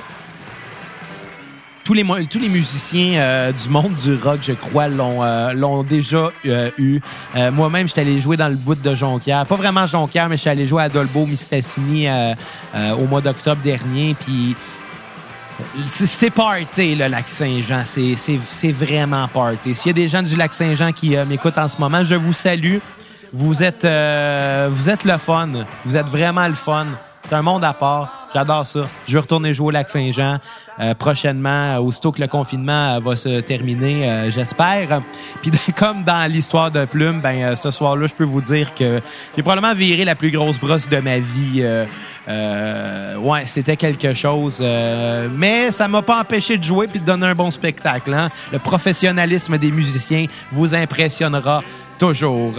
tous les, tous les musiciens euh, du monde du rock, je crois, l'ont euh, déjà euh, eu. Euh, Moi-même, j'étais allé jouer dans le bout de Jonquière. Pas vraiment Jonquière, mais je suis allé jouer à Dolbeau, Mistassini euh, euh, au mois d'octobre dernier. Puis c'est- party, le lac Saint-Jean. C'est- vraiment party. S'il y a des gens du lac Saint-Jean qui m'écoutent en ce moment, je vous salue. Vous êtes, vous êtes le fun. Vous êtes vraiment le fun. C'est un monde à part. J'adore ça. Je vais retourner jouer au lac Saint-Jean euh, prochainement, euh, aussitôt que le confinement euh, va se terminer, j'espère. Puis comme dans l'histoire de Plume, ben ce soir-là, je peux vous dire que j'ai probablement viré la plus grosse brosse de ma vie. Ouais, c'était quelque chose. mais ça m'a pas empêché de jouer puis de donner un bon spectacle. hein. Le professionnalisme des musiciens vous impressionnera toujours.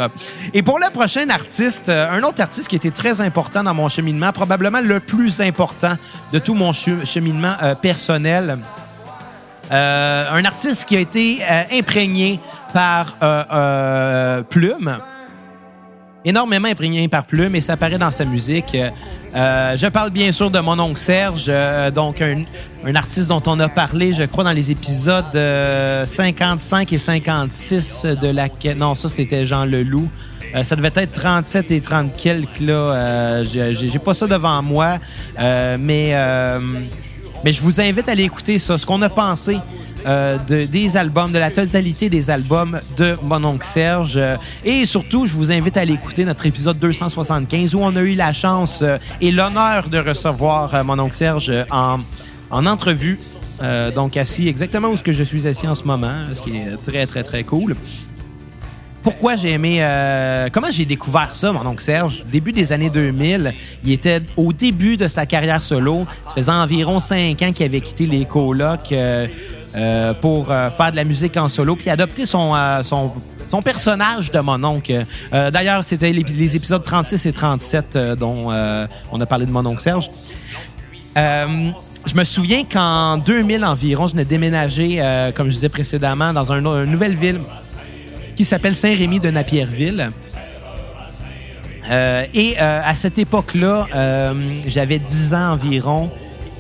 Et pour le prochain artiste, euh, un autre artiste qui était très important dans mon cheminement, probablement le plus important de tout mon che- cheminement euh, personnel. Euh, un artiste qui a été imprégné par Plume énormément imprégné par Plume et ça apparaît dans sa musique. Euh, Euh, je parle bien sûr de mon oncle Serge, euh, donc un, artiste dont on a parlé, je crois, dans les épisodes euh, 55 et 56 de la... Non, ça, c'était Jean Leloup. Euh, ça devait être 37 et 30 quelques, là. Euh, j'ai- pas ça devant moi, euh, mais... mais je vous invite à aller écouter ça, ce qu'on a pensé euh, de- des albums, de la totalité des albums de mon oncle Serge. Euh, et surtout, je vous invite à aller écouter notre épisode 275 où on a eu la chance euh, et l'honneur de recevoir mon oncle Serge en, en entrevue. Donc assis exactement où je suis assis en ce moment, ce qui est très, très, très cool pourquoi j'ai aimé. euh, comment j'ai découvert ça, mon oncle Serge? Début des années 2000, il était au début de sa carrière solo. Ça faisait environ cinq ans qu'il avait quitté les colocs euh, euh, pour faire de la musique en solo, puis adopter son, son, son personnage de mon oncle. D'ailleurs, c'était les, épisodes 36 et 37 euh, dont on a parlé de mon oncle Serge. Je me souviens qu'en 2000 environ, je venais déménager, comme je disais précédemment, dans un- une nouvelle ville qui s'appelle Saint-Rémy de Napierville. Euh, et euh, à cette époque-là, euh, j'avais 10 ans environ.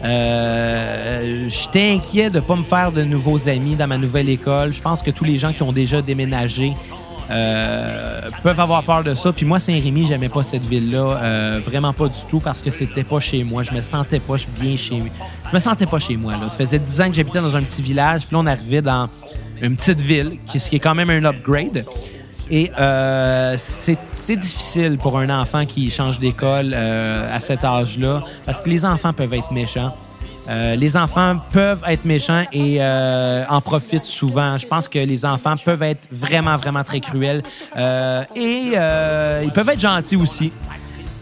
J'étais inquiet de pas me faire de nouveaux amis dans ma nouvelle école. Je pense que tous les gens qui ont déjà déménagé euh, peuvent avoir peur de ça. Puis moi, Saint-Rémy, j'aimais pas cette ville-là, euh, vraiment pas du tout parce que c'était pas chez moi. Je me sentais pas bien chez Je me sentais pas chez moi. Là. Ça faisait 10 ans que j'habitais dans un petit village. Puis là, on arrivait dans une petite ville, ce qui est quand même un upgrade. Et euh, c'est c'est difficile pour un enfant qui change d'école euh, à cet âge-là, parce que les enfants peuvent être méchants. Euh, les enfants peuvent être méchants et euh, en profitent souvent. Je pense que les enfants peuvent être vraiment, vraiment très cruels. Euh, et ils peuvent être gentils aussi.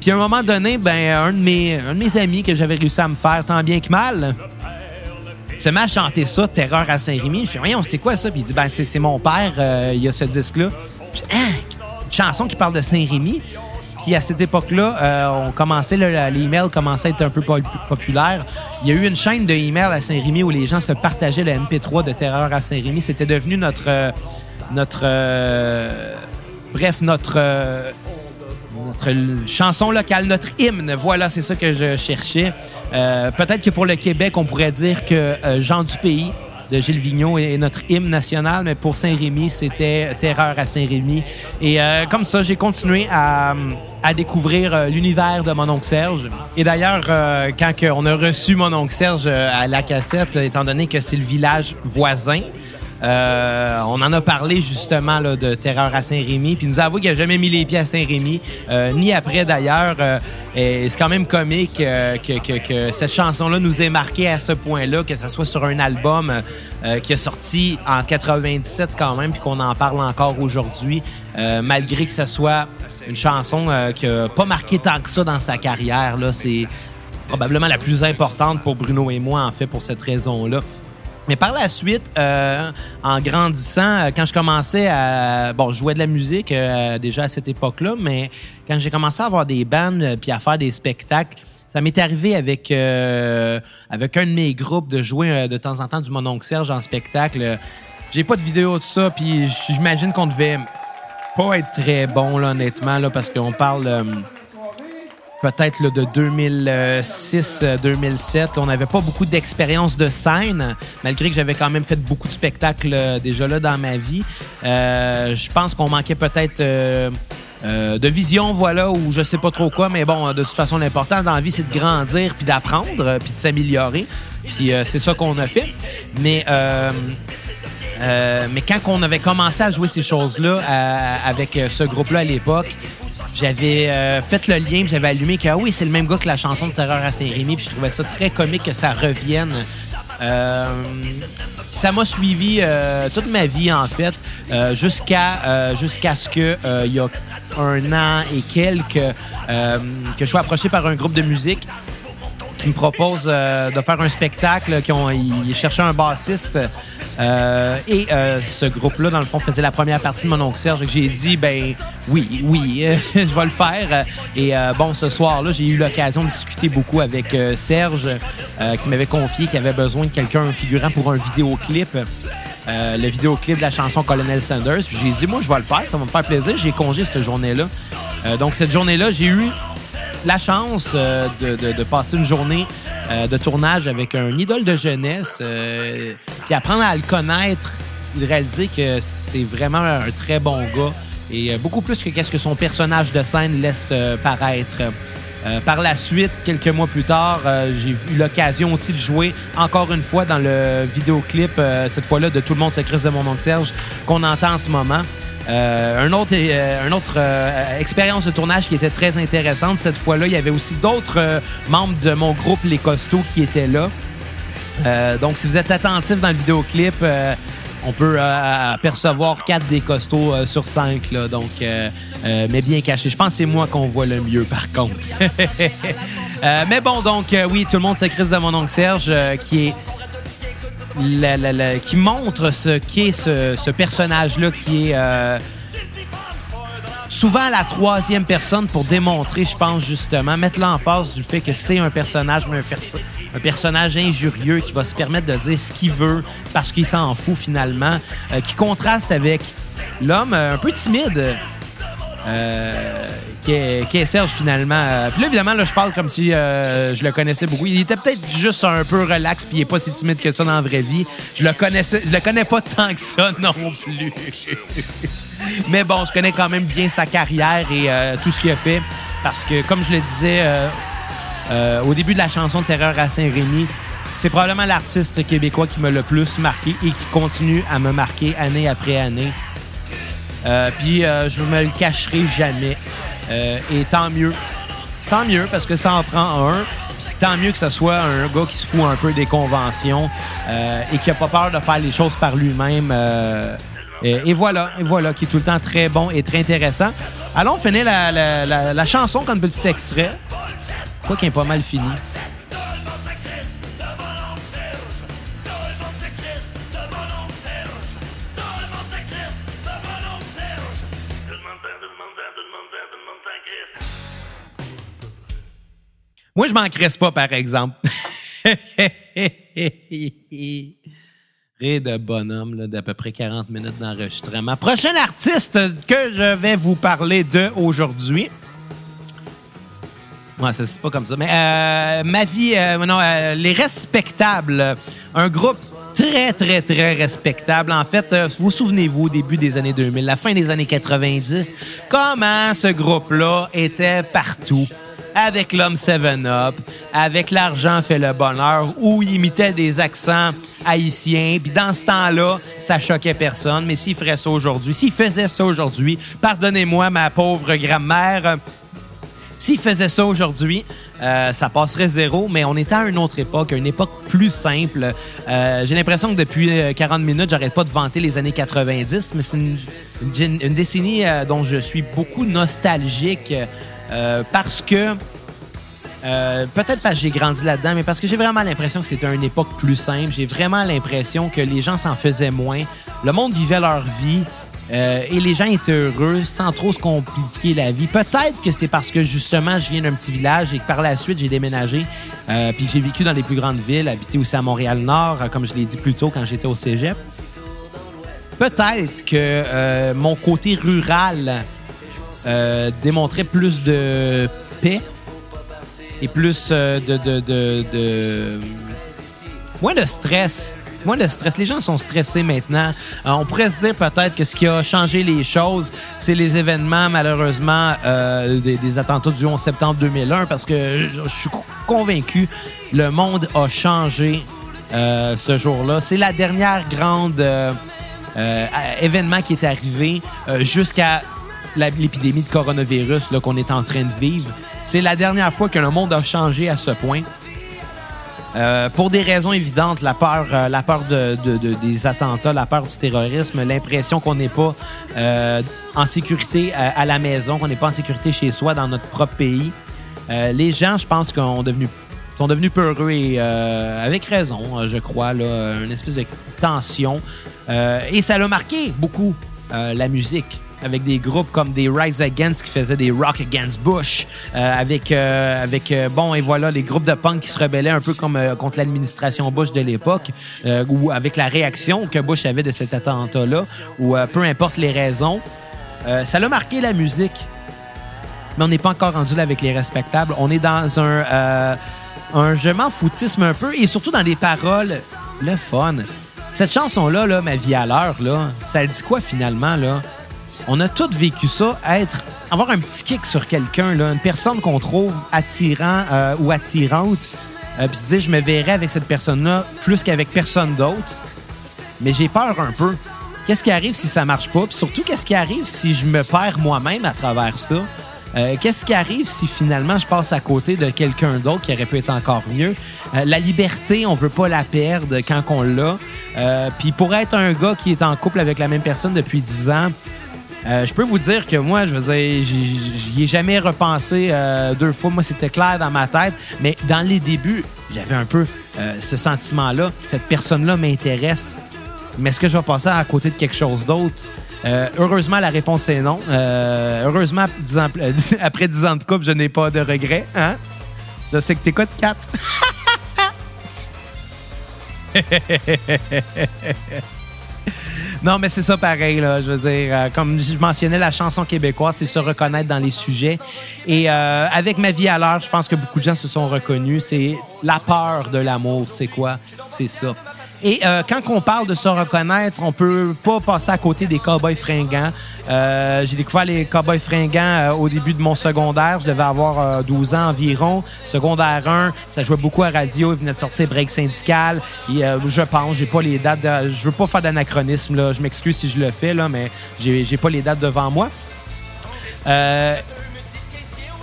Puis à un moment donné, ben, un de mes, de mes amis que j'avais réussi à me faire tant bien que mal, se met à chanter ça, Terreur à Saint-Rémy. Je fais, voyons, c'est quoi ça? Puis il dit, ben, c'est mon père, il y a ce disque-là. Hein, une chanson qui parle de Saint-Rémy? À cette époque-là, euh, on commençait, là, les à être un peu pop- populaires. Il y a eu une chaîne de emails à Saint-Rémy où les gens se partageaient le MP3 de Terreur à Saint-Rémy. C'était devenu notre, euh, notre, euh, bref, notre, euh, notre chanson locale, notre hymne. Voilà, c'est ça que je cherchais. Peut-être que pour le Québec, on pourrait dire que Jean du Pays de Gilles Vigneault est notre hymne national, mais pour Saint-Rémy, c'était Terreur à Saint-Rémy. Et euh, comme ça, j'ai continué à, à découvrir euh, l'univers de mon oncle Serge. Et d'ailleurs, euh, quand on a reçu mon oncle Serge à la cassette, étant donné que c'est le village voisin, euh, on en a parlé justement de Terreur à Saint-Rémy. Puis nous a avoué qu'il n'a jamais mis les pieds à Saint-Rémy, euh, ni après d'ailleurs. Euh, et c'est quand même comique que, cette chanson-là nous ait marqué à ce point-là, que ce soit sur un album qui est sorti en 97 quand même, puis qu'on en parle encore aujourd'hui, malgré que ce soit une chanson qui n'a pas marqué tant que ça dans sa carrière. Là, c'est probablement la plus importante pour Bruno et moi, en fait, pour cette raison-là. Mais par la suite, euh, en grandissant, euh, quand je commençais à... Bon, je jouais de la musique euh, déjà à cette époque-là, mais quand j'ai commencé à avoir des bandes euh, puis à faire des spectacles, ça m'est arrivé avec euh, avec un de mes groupes de jouer de temps en temps du Mononcle Serge en spectacle. J'ai pas de vidéo de ça, puis j'imagine qu'on devait pas être très bon, là, honnêtement, là, parce qu'on parle... euh, peut-être de 2006-2007. On n'avait pas beaucoup d'expérience de scène, malgré que j'avais quand même fait beaucoup de spectacles euh, déjà là dans ma vie. Euh, je pense qu'on manquait peut-être euh, euh, de vision, voilà, ou je sais pas trop quoi, mais bon, de toute façon, l'important dans la vie, c'est de grandir, puis d'apprendre, euh, puis de s'améliorer. Puis euh, c'est ça qu'on a fait. Mais... euh, mais quand on avait commencé à jouer ces choses-là euh, avec euh, ce groupe-là à l'époque, j'avais fait le lien, j'avais allumé que ah oui, c'est le même gars que la chanson de Terreur à Saint-Rémy, puis je trouvais ça très comique que ça revienne. Ça m'a suivi toute ma vie en fait, jusqu'à ce que il y a un an et quelques que je sois approché par un groupe de musique me propose euh, de faire un spectacle, qui ont, cherchaient un bassiste. euh, et euh, ce groupe-là, dans le fond, faisait la première partie de mon oncle Serge. J'ai dit, ben oui, oui, je vais le faire. Et bon, ce soir-là, j'ai eu l'occasion de discuter beaucoup avec Serge, qui m'avait confié qu'il avait besoin de quelqu'un, un figurant pour un vidéoclip. Le vidéoclip de la chanson Colonel Sanders. J'ai dit, moi, je vais le faire, ça va me faire plaisir. J'ai congé cette journée-là. Donc, cette journée-là, j'ai eu la chance euh, de, de- de passer une journée euh, de tournage avec un idole de jeunesse, euh, puis apprendre à le connaître, de réaliser que c'est vraiment un très bon gars et beaucoup plus que qu'est-ce que son personnage de scène laisse paraître. Par la suite, quelques mois plus tard, j'ai eu l'occasion aussi de jouer encore une fois dans le vidéoclip, cette fois-là de Tout le monde se crisse de mon oncle Serge, qu'on entend en ce moment. Euh, un autre, euh, un autre euh, expérience de tournage qui était très intéressante. Cette fois-là, il y avait aussi d'autres membres de mon groupe Les Costauds qui étaient là. Donc, si vous êtes attentif dans le vidéoclip, on peut apercevoir quatre des costauds sur cinq. Là, donc, mais bien caché. Je pense que c'est moi qu'on voit le mieux, par contre. Mais bon, donc, oui, tout le monde se crisse de mon oncle Serge, qui est qui montre ce qu'est ce, ce personnage-là qui est euh, souvent la troisième personne pour démontrer, je pense justement, mettre l'emphase du fait que c'est un personnage, un, perso- un personnage injurieux qui va se permettre de dire ce qu'il veut parce qu'il s'en fout finalement, euh, qui contraste avec l'homme euh, un peu timide. Qui, est, Serge finalement. Euh, Puis là, évidemment, là, je parle comme si euh, je le connaissais beaucoup. Il était peut-être juste un peu relax, puis il est pas si timide que ça dans la vraie vie. Je le connaissais, je le connais pas tant que ça non plus. Mais bon, je connais quand même bien sa carrière et euh, tout ce qu'il a fait. Parce que, comme je le disais au début de la chanson Terreur à Saint-Rémy, c'est probablement l'artiste québécois qui m'a le plus marqué et qui continue à me marquer année après année. Puis euh, je me le cacherai jamais. Euh, et tant mieux. Tant mieux parce que ça en prend un. Tant mieux que ce soit un gars qui se fout un peu des conventions euh, et qui a pas peur de faire les choses par lui-même. euh, et, voilà, et voilà, qui est tout le temps très bon et très intéressant. Allons finir la, la, la, la chanson comme petit extrait. Quoi qu'il est pas mal fini. Moi, je m'en cresse pas, par exemple. Ré de bonhomme là, d'à peu près 40 minutes d'enregistrement. Prochain artiste que je vais vous parler de aujourd'hui. Ouais, c'est pas comme ça. Mais euh, ma vie, euh, non, euh, les respectables, un groupe très très très respectable. En fait, euh, vous souvenez-vous au début des années 2000, la fin des années 90, comment ce groupe-là était partout avec l'homme 7-Up, avec l'argent fait le bonheur, où il imitait des accents haïtiens. Puis dans ce temps-là, ça choquait personne. Mais s'il ferait ça aujourd'hui, s'il faisait ça aujourd'hui, pardonnez-moi ma pauvre grand-mère, s'il faisait ça aujourd'hui, euh, ça passerait zéro, mais on était à une autre époque, une époque plus simple. Euh, J'ai l'impression que depuis euh, 40 minutes, j'arrête pas de vanter les années 90, mais c'est une, décennie euh, dont je suis beaucoup nostalgique euh, parce que euh, peut-être parce que j'ai grandi là-dedans, mais parce que j'ai vraiment l'impression que c'était une époque plus simple. J'ai vraiment l'impression que les gens s'en faisaient moins. Le monde vivait leur vie. euh, et les gens étaient heureux sans trop se compliquer la vie. Peut-être que c'est parce que justement je viens d'un petit village et que par la suite j'ai déménagé euh, puis que j'ai vécu dans les plus grandes villes, habité aussi à Montréal-Nord, comme je l'ai dit plus tôt quand j'étais au cégep. Peut-être que mon côté rural euh, démontrait plus de paix et plus euh, de, moins de stress. Moins de stress. Les gens sont stressés maintenant. Euh, on pourrait se dire peut-être que ce qui a changé les choses, c'est les événements, malheureusement, des, attentats du 11 septembre 2001, parce que je, suis convaincu, le monde a changé ce jour-là. C'est la dernière grande événement qui est arrivé jusqu'à l'épidémie de coronavirus qu'on est en train de vivre. C'est la dernière fois que le monde a changé à ce point. Euh, pour des raisons évidentes, la peur, euh, la peur de, de- de- des attentats, la peur du terrorisme, l'impression qu'on n'est pas euh, en sécurité à, la maison, qu'on n'est pas en sécurité chez soi dans notre propre pays. Les gens, je pense, devenu, sont devenus peureux et avec raison, euh, je crois, là, une espèce de tension. Et ça l'a marqué beaucoup la musique avec des groupes comme des Rise Against qui faisaient des Rock Against Bush, euh, avec, euh, avec euh, bon, et voilà, les groupes de punk qui se rebellaient un peu comme contre l'administration Bush de l'époque, ou avec la réaction que Bush avait de cet attentat-là, ou peu importe les raisons. Ça l'a marqué la musique. mais on n'est pas encore rendu là avec les respectables. On est dans un, un je m'en foutisme un peu et surtout dans des paroles, le fun. Cette chanson-là, là, Ma vie à l'heure, là, ça dit quoi finalement? Là? On a tous vécu ça, être, avoir un petit kick sur quelqu'un, une personne qu'on trouve attirant euh, ou attirante, euh, puis se dire je me verrais avec cette personne-là plus qu'avec personne d'autre. Mais j'ai peur un peu. Qu'est-ce qui arrive si ça marche pas? Surtout, qu'est-ce qui arrive si je me perds moi-même à travers ça? Euh, Qu'est-ce qui arrive si finalement je passe à côté de quelqu'un d'autre qui aurait pu être encore mieux? Euh, la liberté, on veut pas la perdre quand on l'a. Puis pour être un gars qui est en couple avec la même personne depuis 10 ans, euh, je peux vous dire que moi, je veux dire, j'y ai jamais repensé euh, deux fois. Moi, c'était clair dans ma tête. Mais dans les débuts, j'avais un peu euh, ce sentiment-là. Cette personne-là m'intéresse. Mais est-ce que je vais passer à côté de quelque chose d'autre? Heureusement, la réponse est non. Heureusement, 10 ans- après 10 ans de couple, je n'ai pas de regrets. Hein? Je sais que t'écoutes 4. Non, mais c'est ça pareil, là. Je veux dire, euh, comme je mentionnais, la chanson québécoise, c'est se reconnaître dans les sujets. Et euh, avec Ma vie à l'heure, je pense que beaucoup de gens se sont reconnus. C'est la peur de l'amour. C'est quoi? C'est ça. Et euh, quand on parle de se reconnaître, on peut pas passer à côté des cowboys fringants. Euh, J'ai découvert les cowboys fringants euh, au début de mon secondaire. Je devais avoir euh, 12 ans environ. Secondaire 1, ça jouait beaucoup à radio. Il venait de sortir Break Syndical. Je pense, j'ai pas les dates. de- je veux pas faire d'anachronisme. Je m'excuse si je le fais, mais j'ai j'ai pas les dates devant moi.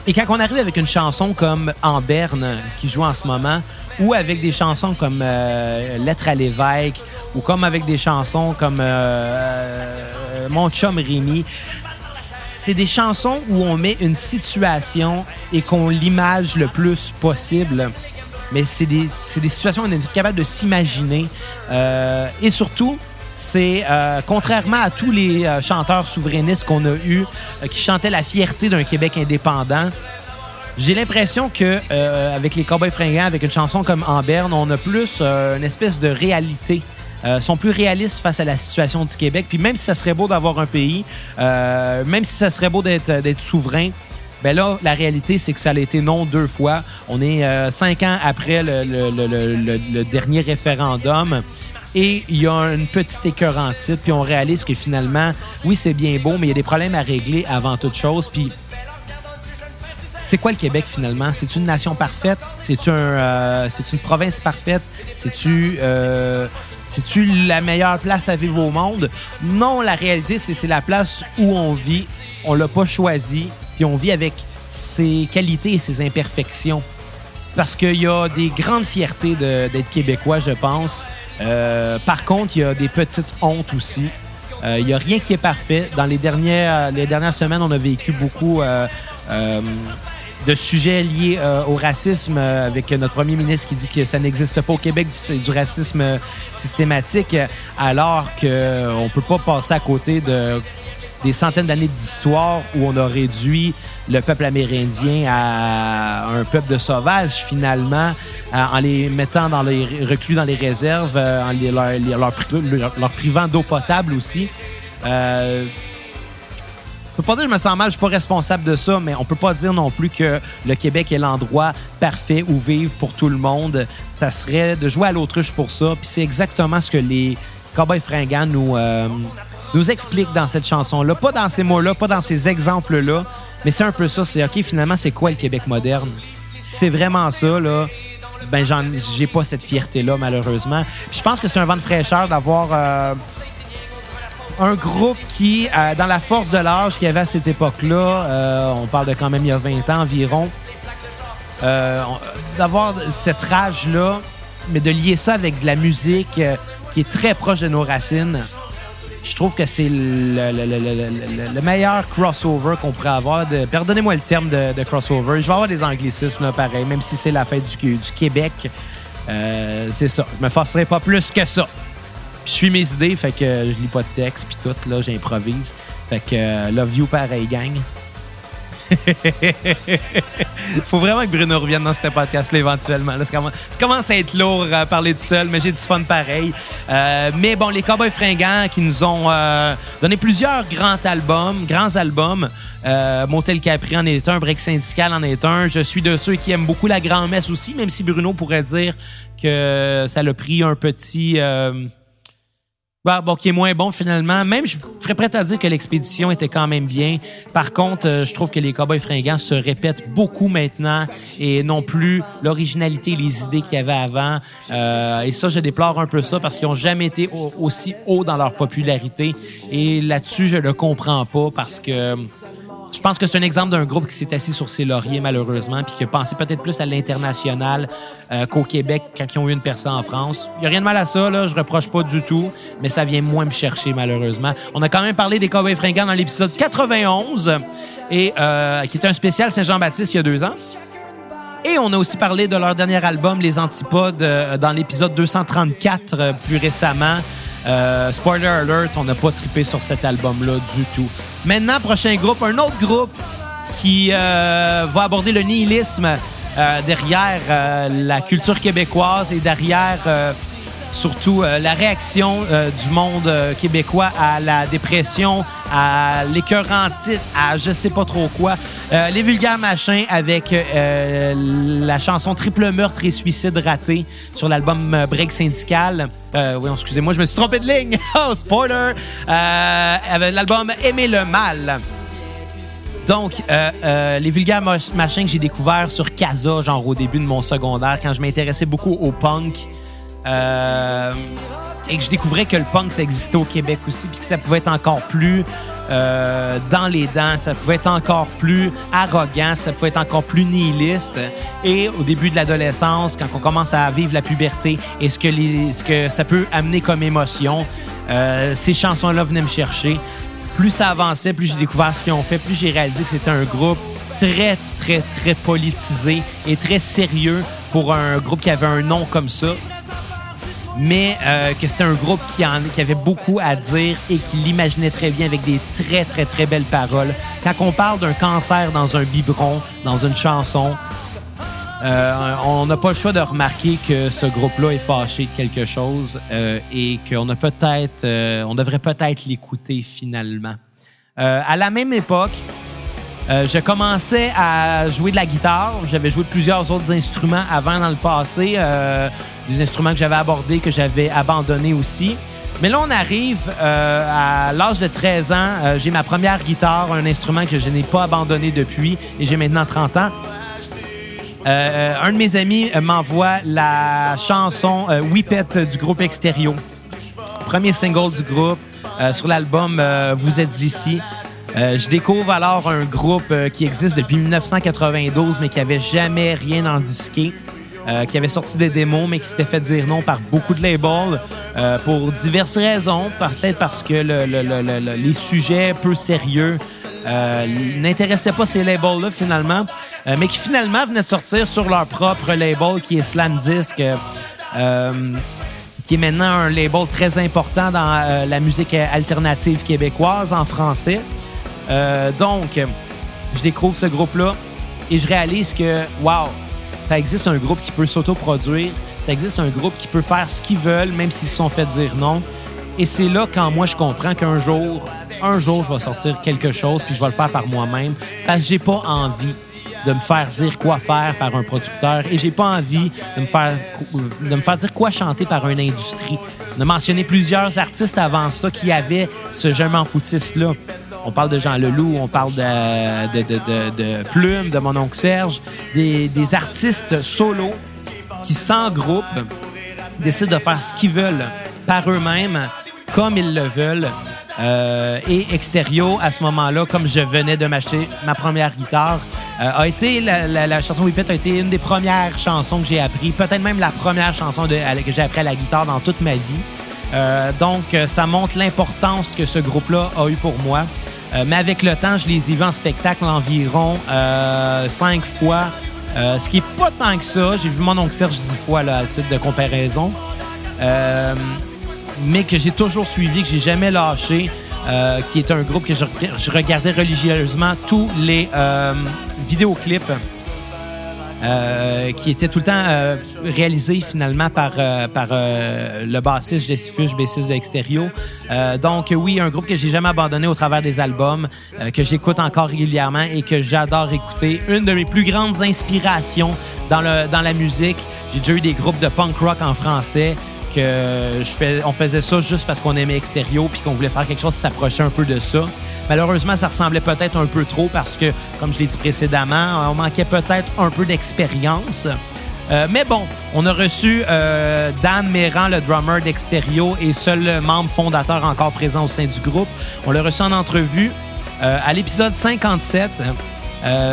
Et quand on arrive avec une chanson comme En Berne, qui joue en ce moment, ou avec des chansons comme euh, Lettre à l'évêque, ou comme avec des chansons comme euh, euh, Mon chum Rémi, c'est des chansons où on met une situation et qu'on l'image le plus possible. Mais c'est des, situations où on est capable de s'imaginer. Et surtout, c'est contrairement à tous les chanteurs souverainistes qu'on a eus qui chantaient la fierté d'un Québec indépendant, j'ai l'impression que euh, avec les Cowboys fringants, avec une chanson comme En Berne, on a plus euh, une espèce de réalité. Euh, sont plus réalistes face à la situation du Québec. Puis même si ça serait beau d'avoir un pays, euh, même si ça serait beau d'être souverain, ben là, la réalité, c'est que ça a été non deux fois. On est cinq ans après le, dernier référendum. Et il y a une petite écœur en titre, puis on réalise que finalement, oui, c'est bien beau, mais il y a des problèmes à régler avant toute chose. Puis c'est quoi le Québec finalement? C'est une nation parfaite? C'est euh, une province parfaite? C'est-tu, euh, c'est-tu la meilleure place à vivre au monde? Non, la réalité, c'est c'est la place où on vit. On l'a pas choisi, puis on vit avec ses qualités et ses imperfections. Parce qu'il y a des grandes fiertés d'être québécois, je pense. Euh, par contre, il y a des petites hontes aussi. Il n'y a rien qui est parfait. Dans les dernières, les dernières semaines, on a vécu beaucoup de sujets liés euh, au racisme euh, avec notre premier ministre qui dit que ça n'existe pas au Québec du, du racisme euh, systématique, alors qu'on ne peut pas passer à côté de des centaines d'années d'histoire où on a réduit le peuple amérindien à un peuple de sauvages, finalement, en les mettant dans les reclus dans les réserves, en les, leur, leur leur- leur privant d'eau potable aussi. Peux pas dire que je me sens mal, je suis pas responsable de ça, mais on peut pas dire non plus que le Québec est l'endroit parfait où vivre pour tout le monde. Ça serait de jouer à l'autruche pour ça. Puis c'est exactement ce que les Cowboys fringants nous, euh, nous expliquent dans cette chanson-là. Pas dans ces mots-là, pas dans ces exemples-là, mais c'est un peu ça. C'est OK, finalement, c'est quoi le Québec moderne? C'est vraiment ça, là, ben j'ai pas cette fierté-là, malheureusement. Puis je pense que c'est un vent de fraîcheur d'avoir. euh, un groupe qui, euh, dans la force de l'âge qu'il y avait à cette époque-là, euh, on parle de quand même il y a 20 ans environ, euh, d'avoir cette rage-là, mais de lier ça avec de la musique qui est très proche de nos racines, je trouve que c'est le, le- le- le- le- le meilleur crossover qu'on pourrait avoir. Pardonnez-moi le terme de, crossover. Je vais avoir des anglicismes, là, pareil, même si c'est la fête du, du Québec. C'est ça. Je me forcerai pas plus que ça. Je suis mes idées, fait que je lis pas de texte, puis tout, là, j'improvise. Fait que euh, love you pareil, gang. faut vraiment que Bruno revienne dans ce podcast-là éventuellement. Là, ça, commence, à être lourd à parler tout seul, mais j'ai du fun pareil. Euh, mais bon, les Cowboys fringants qui nous ont euh, donné plusieurs grands albums, grands albums. Euh, Montel Capri en est un, Break Syndical en est un. Je suis de ceux qui aiment beaucoup la grand-messe aussi, même si Bruno pourrait dire que ça l'a pris un petit... Bah, bon, qui est moins bon finalement. Même, je serais prêt à dire que l'expédition était quand même bien. Par contre, euh, je trouve que les Cowboys fringants se répètent beaucoup maintenant et non plus l'originalité, les idées qu'il y avait avant. Euh, et ça, je déplore un peu ça parce qu'ils ont jamais été aussi haut dans leur popularité. Et là-dessus, je le comprends pas parce que je pense que c'est un exemple d'un groupe qui s'est assis sur ses lauriers, malheureusement, puis qui a pensé peut-être plus à l'international euh, qu'au Québec quand ils ont eu une personne en France. Il n'y a rien de mal à ça, là, je reproche pas du tout, mais ça vient moins me chercher, malheureusement. On a quand même parlé des Cowboys fringants dans l'épisode 91, et, euh, qui était un spécial Saint-Jean-Baptiste il y a deux ans. Et on a aussi parlé de leur dernier album, Les Antipodes, euh, dans l'épisode 234 plus récemment. Euh, spoiler alert, on n'a pas trippé sur cet album-là du tout. Maintenant, prochain groupe, un autre groupe qui euh, va aborder le nihilisme euh, derrière la culture québécoise et derrière surtout la réaction du monde québécois à la dépression, à l'écœurantite, à je sais pas trop quoi. les vulgaires machins avec la chanson Triple meurtre et suicide raté sur l'album Break syndical. Euh, oui, excusez-moi, je me suis trompé de ligne. oh, spoiler! Euh, avec l'album Aimer le mal. Donc, euh, euh, les vulgaires machins que j'ai découvert sur Casa, genre au début de mon secondaire, quand je m'intéressais beaucoup au punk. Et que je découvrais que le punk, ça existait au Québec aussi, puis que ça pouvait être encore plus euh, dans les dents, ça pouvait être encore plus arrogant, ça pouvait être encore plus nihiliste. Et au début de l'adolescence, quand on commence à vivre la puberté et ce que, ce que ça peut amener comme émotion, euh, ces chansons-là venaient me chercher. Plus ça avançait, plus j'ai découvert ce qu'ils ont fait, plus j'ai réalisé que c'était un groupe très, très, très politisé et très sérieux pour un groupe qui avait un nom comme ça mais euh, que c'était un groupe qui, en, qui avait beaucoup à dire et qui l'imaginait très bien avec des très, très, très belles paroles. Quand on parle d'un cancer dans un biberon, dans une chanson, euh, on n'a pas le choix de remarquer que ce groupe-là est fâché de quelque chose euh, et qu'on a peut-être, on devrait peut-être l'écouter finalement. à la même époque, je commençais à jouer de la guitare. J'avais joué de plusieurs autres instruments avant dans le passé des instruments que j'avais abordés, que j'avais abandonnés aussi. Mais là, on arrive euh, à l'âge de 13 ans. Euh, j'ai ma première guitare, un instrument que je n'ai pas abandonné depuis et j'ai maintenant 30 ans. Euh, un de mes amis m'envoie la chanson Whippet du groupe Extérieur. Premier single du groupe sur l'album Vous êtes ici. je découvre alors un groupe qui existe depuis 1992 mais qui avait jamais rien en disqué. Euh, qui avait sorti des démos, mais qui s'était fait dire non par beaucoup de labels euh, pour diverses raisons. Peut-être parce que les sujets peu sérieux euh, n'intéressaient pas ces labels-là finalement, mais qui finalement venaient de sortir sur leur propre label qui est Slam Disc. qui est maintenant un label très important dans la musique alternative québécoise en français. donc, je découvre ce groupe-là et je réalise que, wow, ça existe un groupe qui peut s'autoproduire, ça existe un groupe qui peut faire ce qu'ils veulent, même s'ils se sont fait dire non. Et c'est là quand moi je comprends qu'un jour, un jour, je vais sortir quelque chose puis je vais le faire par moi-même parce que j'ai pas envie de me faire dire quoi faire par un producteur et j'ai pas envie de me faire de me faire dire quoi chanter par une industrie. On a mentionné plusieurs artistes avant ça qui avaient ce je m'en foutiste là. On parle de Jean Leloup, on parle de, de, de, de Plume, de mon oncle Serge, des, des artistes solo qui, sans groupe, décident de faire ce qu'ils veulent par eux-mêmes, comme ils le veulent. Euh, et Extérieur, à ce moment-là, comme je venais de m'acheter ma première guitare, euh, a été la, la, chanson Whippet a été une des premières chansons que j'ai appris, peut-être même la première chanson de, que j'ai appris à la guitare dans toute ma vie. Euh, donc, ça montre l'importance que ce groupe-là a eu pour moi. Euh, mais avec le temps, je les ai vus en spectacle environ euh, cinq fois. Euh, ce qui est pas tant que ça. J'ai vu mon oncle Serge dix fois là, à titre de comparaison. mais que j'ai toujours suivi, que j'ai jamais lâché. qui est un groupe que je, je regardais religieusement tous les vidéoclips euh, qui était tout le temps euh, réalisé finalement par, euh, par le bassiste Jesse Fuchs, bassiste de Extérieur. donc oui, un groupe que j'ai jamais abandonné au travers des albums, que j'écoute encore régulièrement et que j'adore écouter. Une de mes plus grandes inspirations dans, le, dans la musique. J'ai déjà eu des groupes de punk rock en français on faisait ça juste parce qu'on aimait Extérieur puis qu'on voulait faire quelque chose qui s'approchait un peu de ça. Malheureusement, ça ressemblait peut-être un peu trop parce que, comme je l'ai dit précédemment, on manquait peut-être un peu d'expérience. Euh, mais bon, on a reçu euh, Dan Méran, le drummer d'Extérieur et seul membre fondateur encore présent au sein du groupe. On l'a reçu en entrevue euh, à l'épisode 57.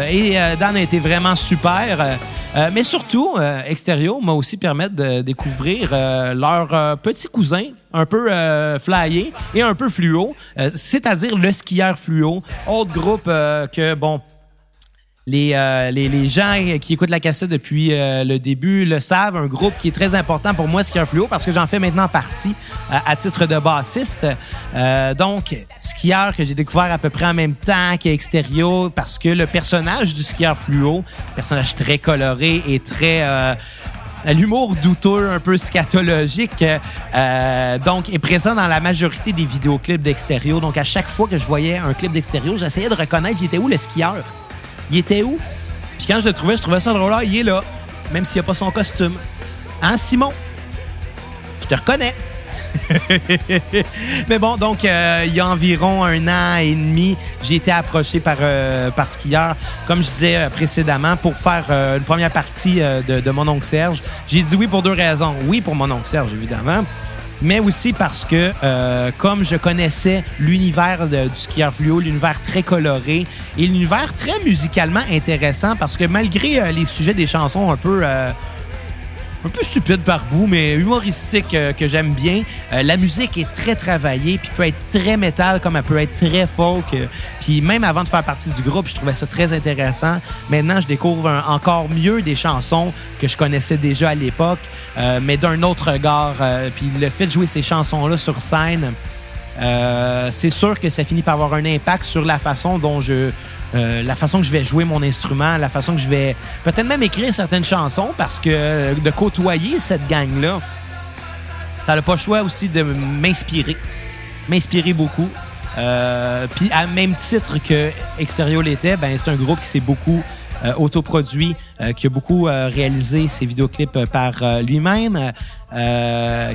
et Dan a été vraiment super. Euh, mais surtout, euh, Extérieur m'a aussi permis de découvrir euh, leur euh, petit cousin, un peu flyé et un peu fluo, c'est-à-dire le skieur fluo, autre groupe que, bon, les, les, gens qui écoutent la cassette depuis le début le savent, un groupe qui est très important pour moi, Skieur Fluo, parce que j'en fais maintenant partie à titre de bassiste. donc, skieur que j'ai découvert à peu près en même temps qu'Extérieur, parce que le personnage du skieur fluo, personnage très coloré et très... Euh, l'humour douteux, un peu scatologique, euh, donc est présent dans la majorité des vidéoclips d'extérieur. Donc à chaque fois que je voyais un clip d'extérieur, j'essayais de reconnaître il était où le skieur? Il était où? Puis quand je le trouvais, je trouvais ça drôle. il est là, même s'il n'a pas son costume. Hein, Simon? Je te reconnais. Mais bon, donc, euh, il y a environ un an et demi, j'ai été approché par, euh, par skieur, comme je disais euh, précédemment, pour faire une première partie de, de, mon oncle Serge. J'ai dit oui pour deux raisons. Oui, pour mon oncle Serge, évidemment. Mais aussi parce que, comme je connaissais l'univers du skieur fluo, l'univers très coloré et l'univers très musicalement intéressant, parce que malgré les sujets des chansons un peu un peu stupide par bout, mais humoristique euh, que j'aime bien. Euh, la musique est très travaillée, puis peut être très métal comme elle peut être très folk. Euh, puis même avant de faire partie du groupe, je trouvais ça très intéressant. Maintenant, je découvre encore mieux des chansons que je connaissais déjà à l'époque, mais d'un autre regard. puis le fait de jouer ces chansons-là sur scène, c'est sûr que ça finit par avoir un impact sur la façon dont je euh, la façon que je vais jouer mon instrument, la façon que je vais peut-être même écrire certaines chansons parce que euh, de côtoyer cette gang-là, t'as le pas le choix aussi de m'inspirer. M'inspirer beaucoup. Euh, puis à même titre que Extérieur l'était, ben c'est un groupe qui s'est beaucoup euh, autoproduit, qui a beaucoup réalisé ses vidéoclips par lui-même,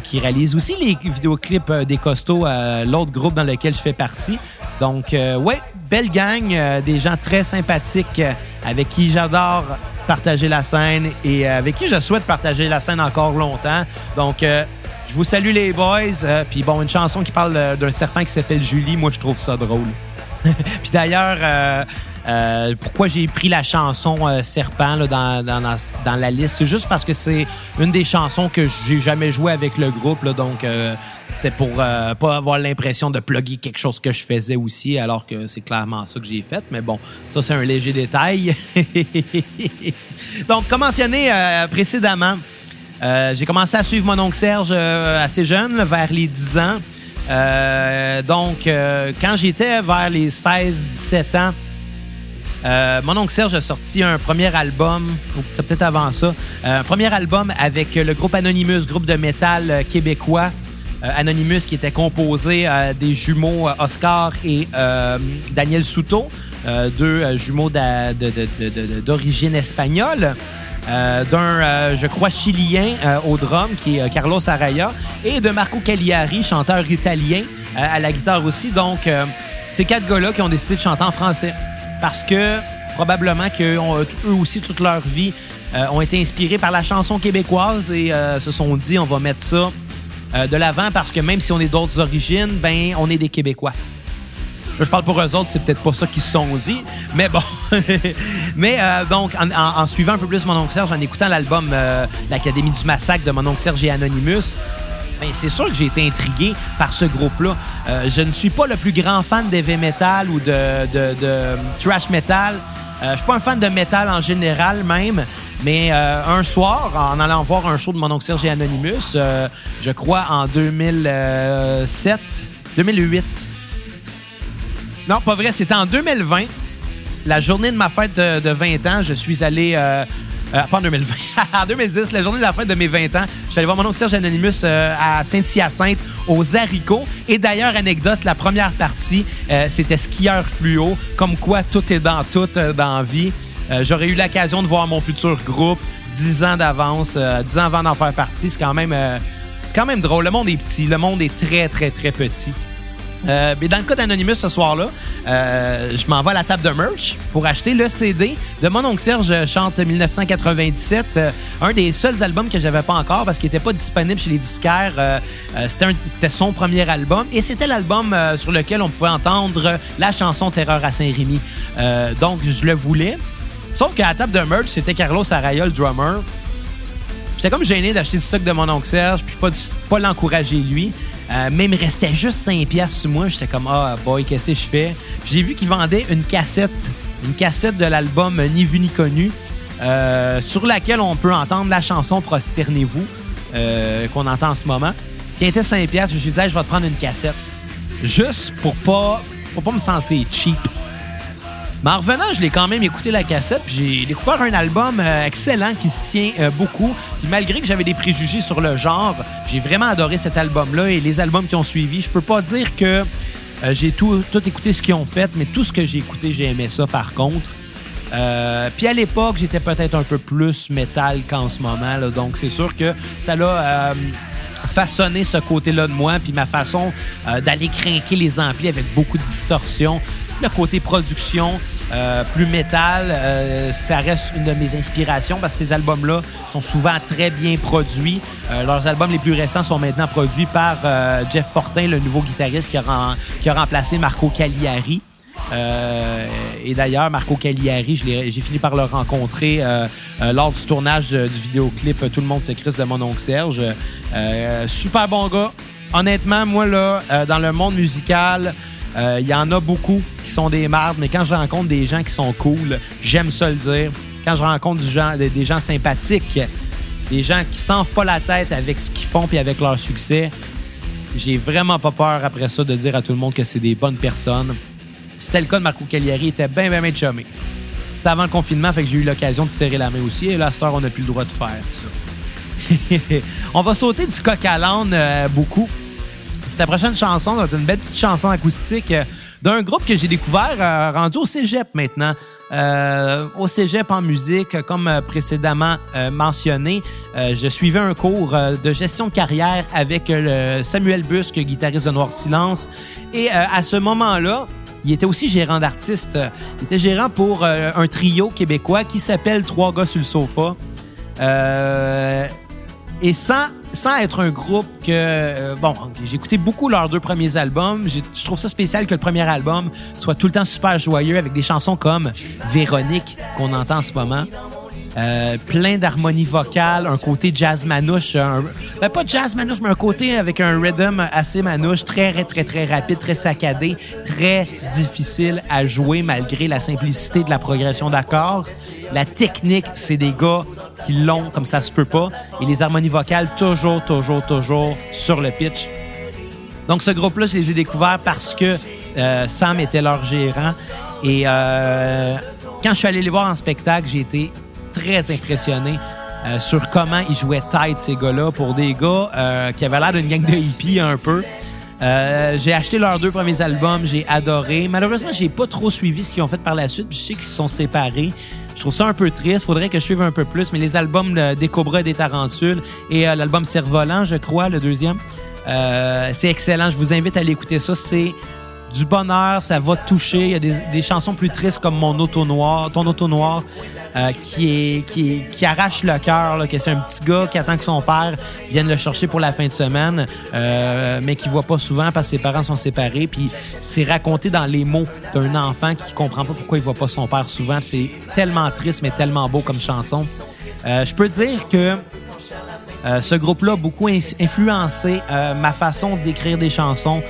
qui réalise aussi les vidéoclips des costauds, l'autre groupe dans lequel je fais partie. Donc, ouais, belle gang, des gens très sympathiques avec qui j'adore partager la scène et avec qui je souhaite partager la scène encore longtemps. Donc, je vous salue les boys. Puis bon, une chanson qui parle d'un serpent qui s'appelle Julie, moi je trouve ça drôle. Puis d'ailleurs, euh, pourquoi j'ai pris la chanson euh, Serpent dans, la liste? C'est juste parce que c'est une des chansons que j'ai jamais joué avec le groupe. Donc, euh, c'était pour pas avoir l'impression de plugger quelque chose que je faisais aussi, alors que c'est clairement ça que j'ai fait. Mais bon, ça, c'est un léger détail. donc, comme mentionné précédemment, j'ai commencé à suivre mon oncle Serge assez jeune, vers les 10 ans. donc, quand j'étais vers les 16-17 ans, euh, mon oncle Serge a sorti un premier album, ou peut-être avant ça, euh, un premier album avec le groupe Anonymous, groupe de métal euh, québécois. Anonymous qui était composé des jumeaux Oscar et Daniel Souto, deux jumeaux d'origine espagnole. d'un, je crois, chilien au drum, qui est Carlos Araya, et de Marco Cagliari, chanteur italien, à la guitare aussi. Donc, ces quatre gars-là qui ont décidé de chanter en français parce que probablement qu'eux aussi, toute leur vie, euh, ont été inspirés par la chanson québécoise et euh, se sont dit on va mettre ça euh, de l'avant parce que même si on est d'autres origines, ben on est des Québécois. je parle pour eux autres, c'est peut-être pas ça qu'ils se sont dit, mais bon. mais donc, en, suivant un peu plus mon oncle Serge, en écoutant l'album L'Académie du Massacre de mon oncle Serge et Anonymous, ben, c'est sûr que j'ai été intrigué par ce groupe-là. Euh, je ne suis pas le plus grand fan d'heavy metal ou de, de, trash metal. Euh, je suis pas un fan de metal en général même. Mais euh, un soir, en allant voir un show de mon oncle Serge Anonymous, je crois en 2007, 2008, Non, pas vrai. C'était en 2020. La journée de ma fête de, 20 ans, je suis allé. Euh, euh, pas en 2020. en 2010, la journée de la fête de mes 20 ans, je suis allé voir mon oncle Serge Anonymous euh, à Saint-Hyacinthe, aux haricots. Et d'ailleurs, anecdote, la première partie, c'était skieur fluo. Comme quoi, tout est dans tout dans vie. J'aurais eu l'occasion de voir mon futur groupe 10 ans d'avance, 10 ans avant d'en faire partie. C'est quand même, quand même drôle. Le monde est petit. Le monde est très, très, très petit. Euh, mais dans le cas d'Anonymous ce soir-là, euh, je m'envoie à la table de merch pour acheter le CD de mon oncle Serge chante 1997, euh, un des seuls albums que j'avais pas encore parce qu'il n'était pas disponible chez les disquaires. c'était son premier album et c'était l'album sur lequel on pouvait entendre la chanson Terreur à Saint-Rémy. donc je le voulais. Sauf qu'à la table de merch, c'était Carlos Araya, le drummer. J'étais comme gêné d'acheter le stock de mon oncle Serge puis pas, pas l'encourager lui. Euh, mais il me restait juste 5 piastres sur moi. J'étais comme, ah, boy, qu'est-ce que je fais? J'ai vu qu'il vendait une cassette, une cassette de l'album Ni vu ni connu, euh, sur laquelle on peut entendre la chanson Prosternez-vous, euh, qu'on entend en ce moment. Qui était 5 piastres. Je me suis dit, je vais te prendre une cassette. Juste pour pas, pour pas me sentir cheap. Mais en revenant, je l'ai quand même écouté la cassette, puis j'ai découvert un album euh, excellent qui se tient euh, beaucoup. malgré que j'avais des préjugés sur le genre, j'ai vraiment adoré cet album-là et les albums qui ont suivi. Je peux pas dire que euh, j'ai tout, tout écouté ce qu'ils ont fait, mais tout ce que j'ai écouté, j'ai aimé ça par contre. puis à l'époque, j'étais peut-être un peu plus métal qu'en ce moment, donc c'est sûr que ça l'a façonné ce côté-là de moi, puis ma façon d'aller craquer les amplis avec beaucoup de distorsion. Le côté production, euh, plus métal, euh, ça reste une de mes inspirations parce que ces albums-là sont souvent très bien produits. Euh, leurs albums les plus récents sont maintenant produits par Jeff Fortin, le nouveau guitariste qui a, qui a remplacé Marco Cagliari. et d'ailleurs, Marco Cagliari, j'ai fini par le rencontrer lors du tournage du vidéoclip Tout le monde se crisse de mon oncle Serge. super bon gars. Honnêtement, moi, là, dans le monde musical, il euh, y en a beaucoup qui sont des mardes, mais quand je rencontre des gens qui sont cool, j'aime ça le dire. Quand je rencontre des gens sympathiques, des gens qui s'enfent pas la tête avec ce qu'ils font puis avec leur succès, j'ai vraiment pas peur après ça de dire à tout le monde que c'est des bonnes personnes. C'était le cas de Marco Cagliari, il était bien, bien, bien chumé. C'était avant le confinement, fait que j'ai eu l'occasion de serrer la main aussi. Et là, cette heure, on n'a plus le droit de faire ça. on va sauter du coq à l'âne euh, beaucoup. C'est la prochaine chanson, c'est une belle petite chanson acoustique euh, d'un groupe que j'ai découvert euh, rendu au cégep maintenant. Euh, au cégep en musique, comme précédemment mentionné, je suivais un cours de gestion de carrière avec Samuel Busque, guitariste de Noir Silence. Et à ce moment-là, il était aussi gérant d'artiste. Il était gérant pour un trio québécois qui s'appelle Trois gars sur le sofa. et sans sans être un groupe que. Euh, bon, j'ai écouté beaucoup leurs deux premiers albums. Je trouve ça spécial que le premier album soit tout le temps super joyeux avec des chansons comme Véronique qu'on entend en ce moment. Euh, plein d'harmonies vocales, un côté jazz manouche, un, ben pas jazz manouche, mais un côté avec un rhythm assez manouche, très, très, très rapide, très saccadé, très difficile à jouer malgré la simplicité de la progression d'accords. La technique, c'est des gars qui l'ont comme ça se peut pas. Et les harmonies vocales, toujours, toujours, toujours sur le pitch. Donc, ce groupe-là, je les ai découverts parce que euh, Sam était leur gérant. Et euh, quand je suis allé les voir en spectacle, j'ai été très impressionné euh, sur comment ils jouaient tight, ces gars-là, pour des gars qui avaient l'air d'une gang de hippies un peu. j'ai acheté leurs deux premiers albums, j'ai adoré. Malheureusement, j'ai pas trop suivi ce qu'ils ont fait par la suite. je sais qu'ils se sont séparés. Je trouve ça un peu triste. Faudrait que je suive un peu plus. Mais les albums des Cobras et des Tarentules et euh, l'album Cerf-Volant, je crois, le deuxième, euh, c'est excellent. Je vous invite à l'écouter ça. C'est du bonheur, ça va toucher. Il y a des, chansons plus tristes comme Mon auto noir, Ton auto noir, euh, qui, est, qui, qui arrache le cœur, que c'est un petit gars qui attend que son père vienne le chercher pour la fin de semaine, euh, mais qui voit pas souvent parce que ses parents sont séparés. Puis c'est raconté dans les mots d'un enfant qui comprend pas pourquoi il voit pas son père souvent. C'est tellement triste, mais tellement beau comme chanson. Euh, je peux dire que ce groupe-là a beaucoup influencé ma façon d'écrire des chansons.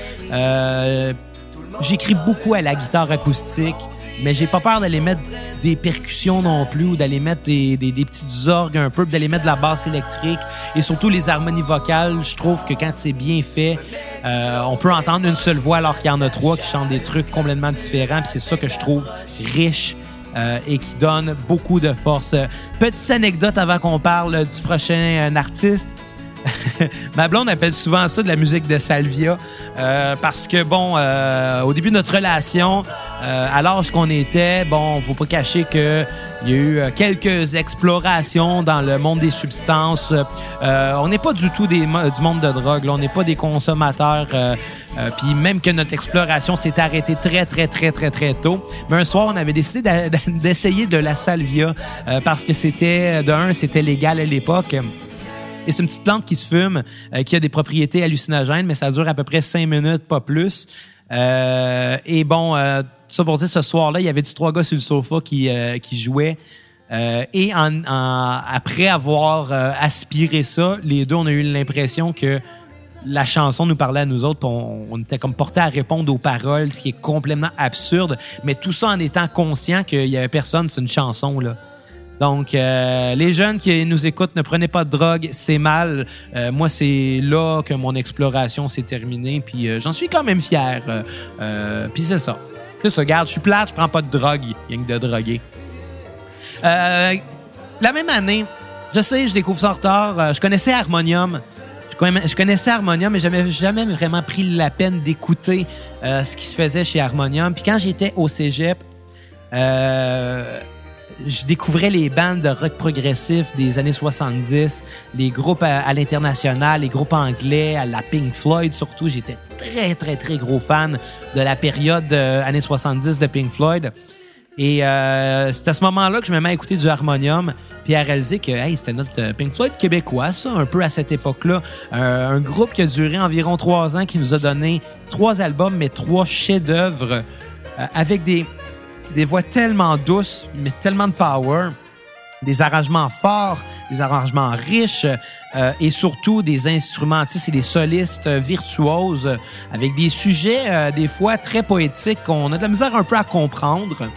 J'écris beaucoup à la guitare acoustique. mais j'ai pas peur d'aller mettre des percussions non plus ou d'aller mettre des, des, des petites orgues un peu, d'aller mettre de la basse électrique et surtout les harmonies vocales. Je trouve que quand c'est bien fait, euh, on peut entendre une seule voix alors qu'il y en a trois qui chantent des trucs complètement différents. C'est ça que je trouve riche euh, et qui donne beaucoup de force. Petite anecdote avant qu'on parle du prochain euh, artiste. Ma blonde appelle souvent ça de la musique de Salvia euh, parce que, bon, euh, au début de notre relation, euh, à l'âge qu'on était, bon, faut pas cacher que il y a eu euh, quelques explorations dans le monde des substances. Euh, on n'est pas du tout du monde de drogue. là. On n'est pas des consommateurs. euh, euh, Puis même que notre exploration s'est arrêtée très, très, très, très, très tôt. Mais un soir, on avait décidé d'essayer de la salvia euh, parce que c'était, de un, c'était légal à l'époque. Et c'est une petite plante qui se fume, euh, qui a des propriétés hallucinogènes, mais ça dure à peu près cinq minutes, pas plus. Euh, et bon, euh, ça pour dire, ce soir-là, il y avait du trois gars sur le sofa qui, euh, qui jouaient. Euh, et en, en- après avoir euh, aspiré ça, les deux, on a eu l'impression que la chanson nous parlait à nous autres, on, on était comme porté à répondre aux paroles, ce qui est complètement absurde, mais tout ça en étant conscient qu'il y avait personne, c'est une chanson, là. Donc, euh, les jeunes qui nous écoutent, ne prenez pas de drogue, c'est mal. Euh, moi, c'est là que mon exploration s'est terminée, puis euh, j'en suis quand même fier. Euh, puis c'est ça. C'est ça, regarde, je suis plate, je prends pas de drogue, rien que de droguer. La même année, je sais, je découvre ça en retard, je connaissais Harmonium. Je connais- Je connaissais Harmonium, mais j'avais jamais vraiment pris la peine d'écouter ce qui se faisait chez Harmonium. Puis quand j'étais au cégep, euh, je découvrais les bandes de rock progressif des années 70, les groupes à, l'international, les groupes anglais, à la Pink Floyd surtout. J'étais très, très, très gros fan de la période euh, années 70 de Pink Floyd. Et euh, c'est à ce moment-là que je me mets à écouter du harmonium, puis à réaliser que hey, c'était notre euh, Pink Floyd québécois, ça, un peu à cette époque-là. Un groupe qui a duré environ trois ans, qui nous a donné trois albums, mais trois chefs-d'œuvre avec des, des voix tellement douces, mais tellement de power, des arrangements forts, des arrangements riches euh, et surtout des instrumentistes et des solistes euh, virtuoses avec des sujets euh, des fois très poétiques qu'on a de la misère un peu à comprendre.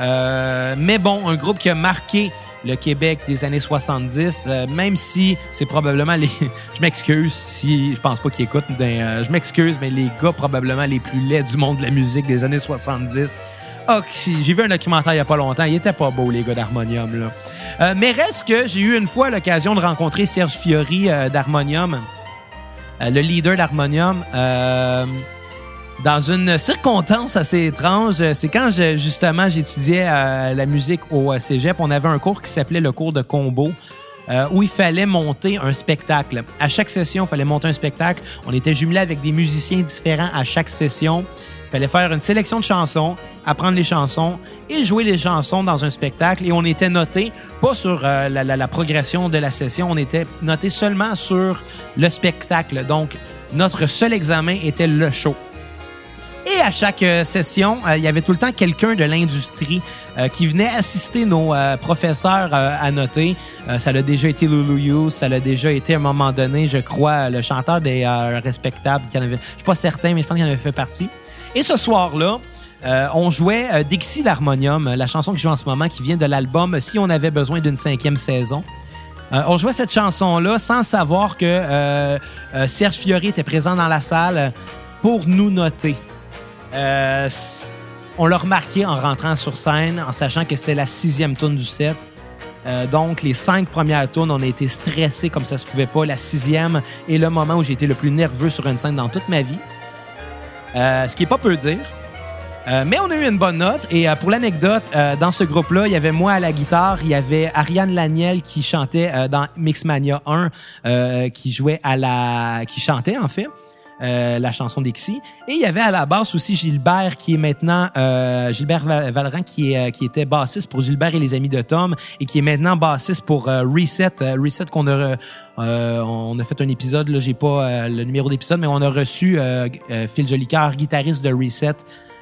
Euh, mais bon, un groupe qui a marqué le Québec des années 70, euh, même si c'est probablement les... je m'excuse si je pense pas qu'ils écoutent, euh, je m'excuse, mais les gars probablement les plus laids du monde de la musique des années 70. Si, j'ai vu un documentaire il y a pas longtemps, il était pas beau les gars d'Harmonium. Euh, mais reste que j'ai eu une fois l'occasion de rencontrer Serge Fiori euh, d'Harmonium, euh, le leader d'Harmonium. Dans une circonstance assez étrange, c'est quand justement j'étudiais la musique au cégep, on avait un cours qui s'appelait le cours de combo. où il fallait monter un spectacle. À chaque session, il fallait monter un spectacle. On était jumelés avec des musiciens différents à chaque session. Fallait faire une sélection de chansons, apprendre les chansons et jouer les chansons dans un spectacle. Et on était noté, pas sur euh, la, progression de la session, on était noté seulement sur le spectacle. Donc, notre seul examen était le show. Et à chaque euh, session, euh, il y avait tout le temps quelqu'un de l'industrie qui venait assister nos professeurs à noter. Ça l'a déjà été Lulu You, ça l'a déjà été à un moment donné, je crois, le chanteur des Respectables. Qui en avait, je suis pas certain, mais je pense qu'il en avait fait partie. Et ce soir-là, euh, on jouait euh, Dixie l'harmonium, la chanson qui joue en ce moment, qui vient de l'album Si on avait besoin d'une cinquième saison. Euh, on jouait cette chanson-là sans savoir que euh, euh, Serge Fiori était présent dans la salle pour nous noter. Euh, on l'a remarqué en rentrant sur scène, en sachant que c'était la sixième tune du set. Euh, donc, les cinq premières tunes, on a été stressés comme ça se pouvait pas. La sixième est le moment où j'ai été le plus nerveux sur une scène dans toute ma vie. Euh, ce qui est pas peu dire. Euh, mais on a eu une bonne note. Et euh, pour l'anecdote, dans ce groupe-là, il y avait moi à la guitare, il y avait Ariane Laniel qui chantait dans Mixmania 1, euh, qui jouait à la... qui chantait en fait. Euh, la chanson d'Exy. Et il y avait à la basse aussi Gilbert, qui est maintenant euh, Gilbert Val- Valran, qui, est, euh, était bassiste pour Gilbert et les Amis de Tom, et qui est maintenant bassiste pour Reset. Reset qu'on a euh, on a fait un épisode, là, j'ai pas le numéro d'épisode, mais on a reçu Phil Jolicoeur, guitariste de Reset,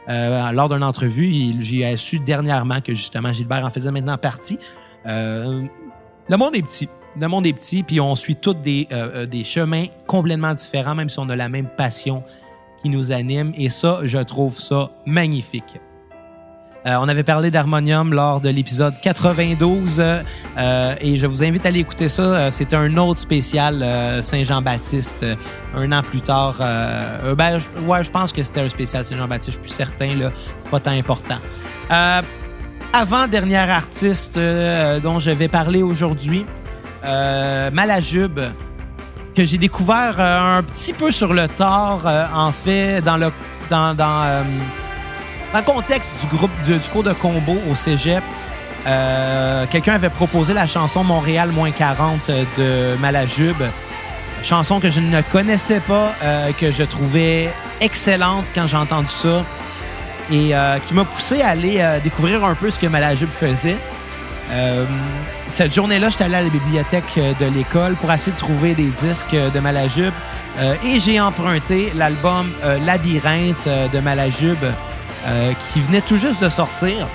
lors d'une entrevue. J'ai su dernièrement que justement Gilbert en faisait maintenant partie. Le monde est petit. Le monde est petit, puis on suit tous des, euh, euh, des chemins complètement différents, même si on a la même passion qui nous anime. Et ça, je trouve ça magnifique. Euh, on avait parlé d'harmonium lors de l'épisode 92 euh, et je vous invite à aller écouter ça. C'était un autre spécial Saint-Jean-Baptiste un an plus tard. Ben, je, ouais, je pense que c'était un spécial Saint-Jean-Baptiste. Je suis plus certain. là. C'est pas tant important. Avant-dernière artiste dont je vais parler aujourd'hui, euh, Malajube, que j'ai découvert euh, un petit peu sur le tard, euh, en fait, dans le, dans, euh, dans le contexte du groupe du, du cours de combo au cégep. Quelqu'un avait proposé la chanson Montréal moins 40 de Malajube. Chanson que je ne connaissais pas, que je trouvais excellente quand j'ai entendu ça et qui m'a poussé à aller découvrir un peu ce que Malajube faisait. Cette journée-là, j'étais allé à la bibliothèque euh, de l'école pour essayer de trouver des disques euh, de Malajube euh, et j'ai emprunté l'album Labyrinthe de Malajube qui venait tout juste de sortir.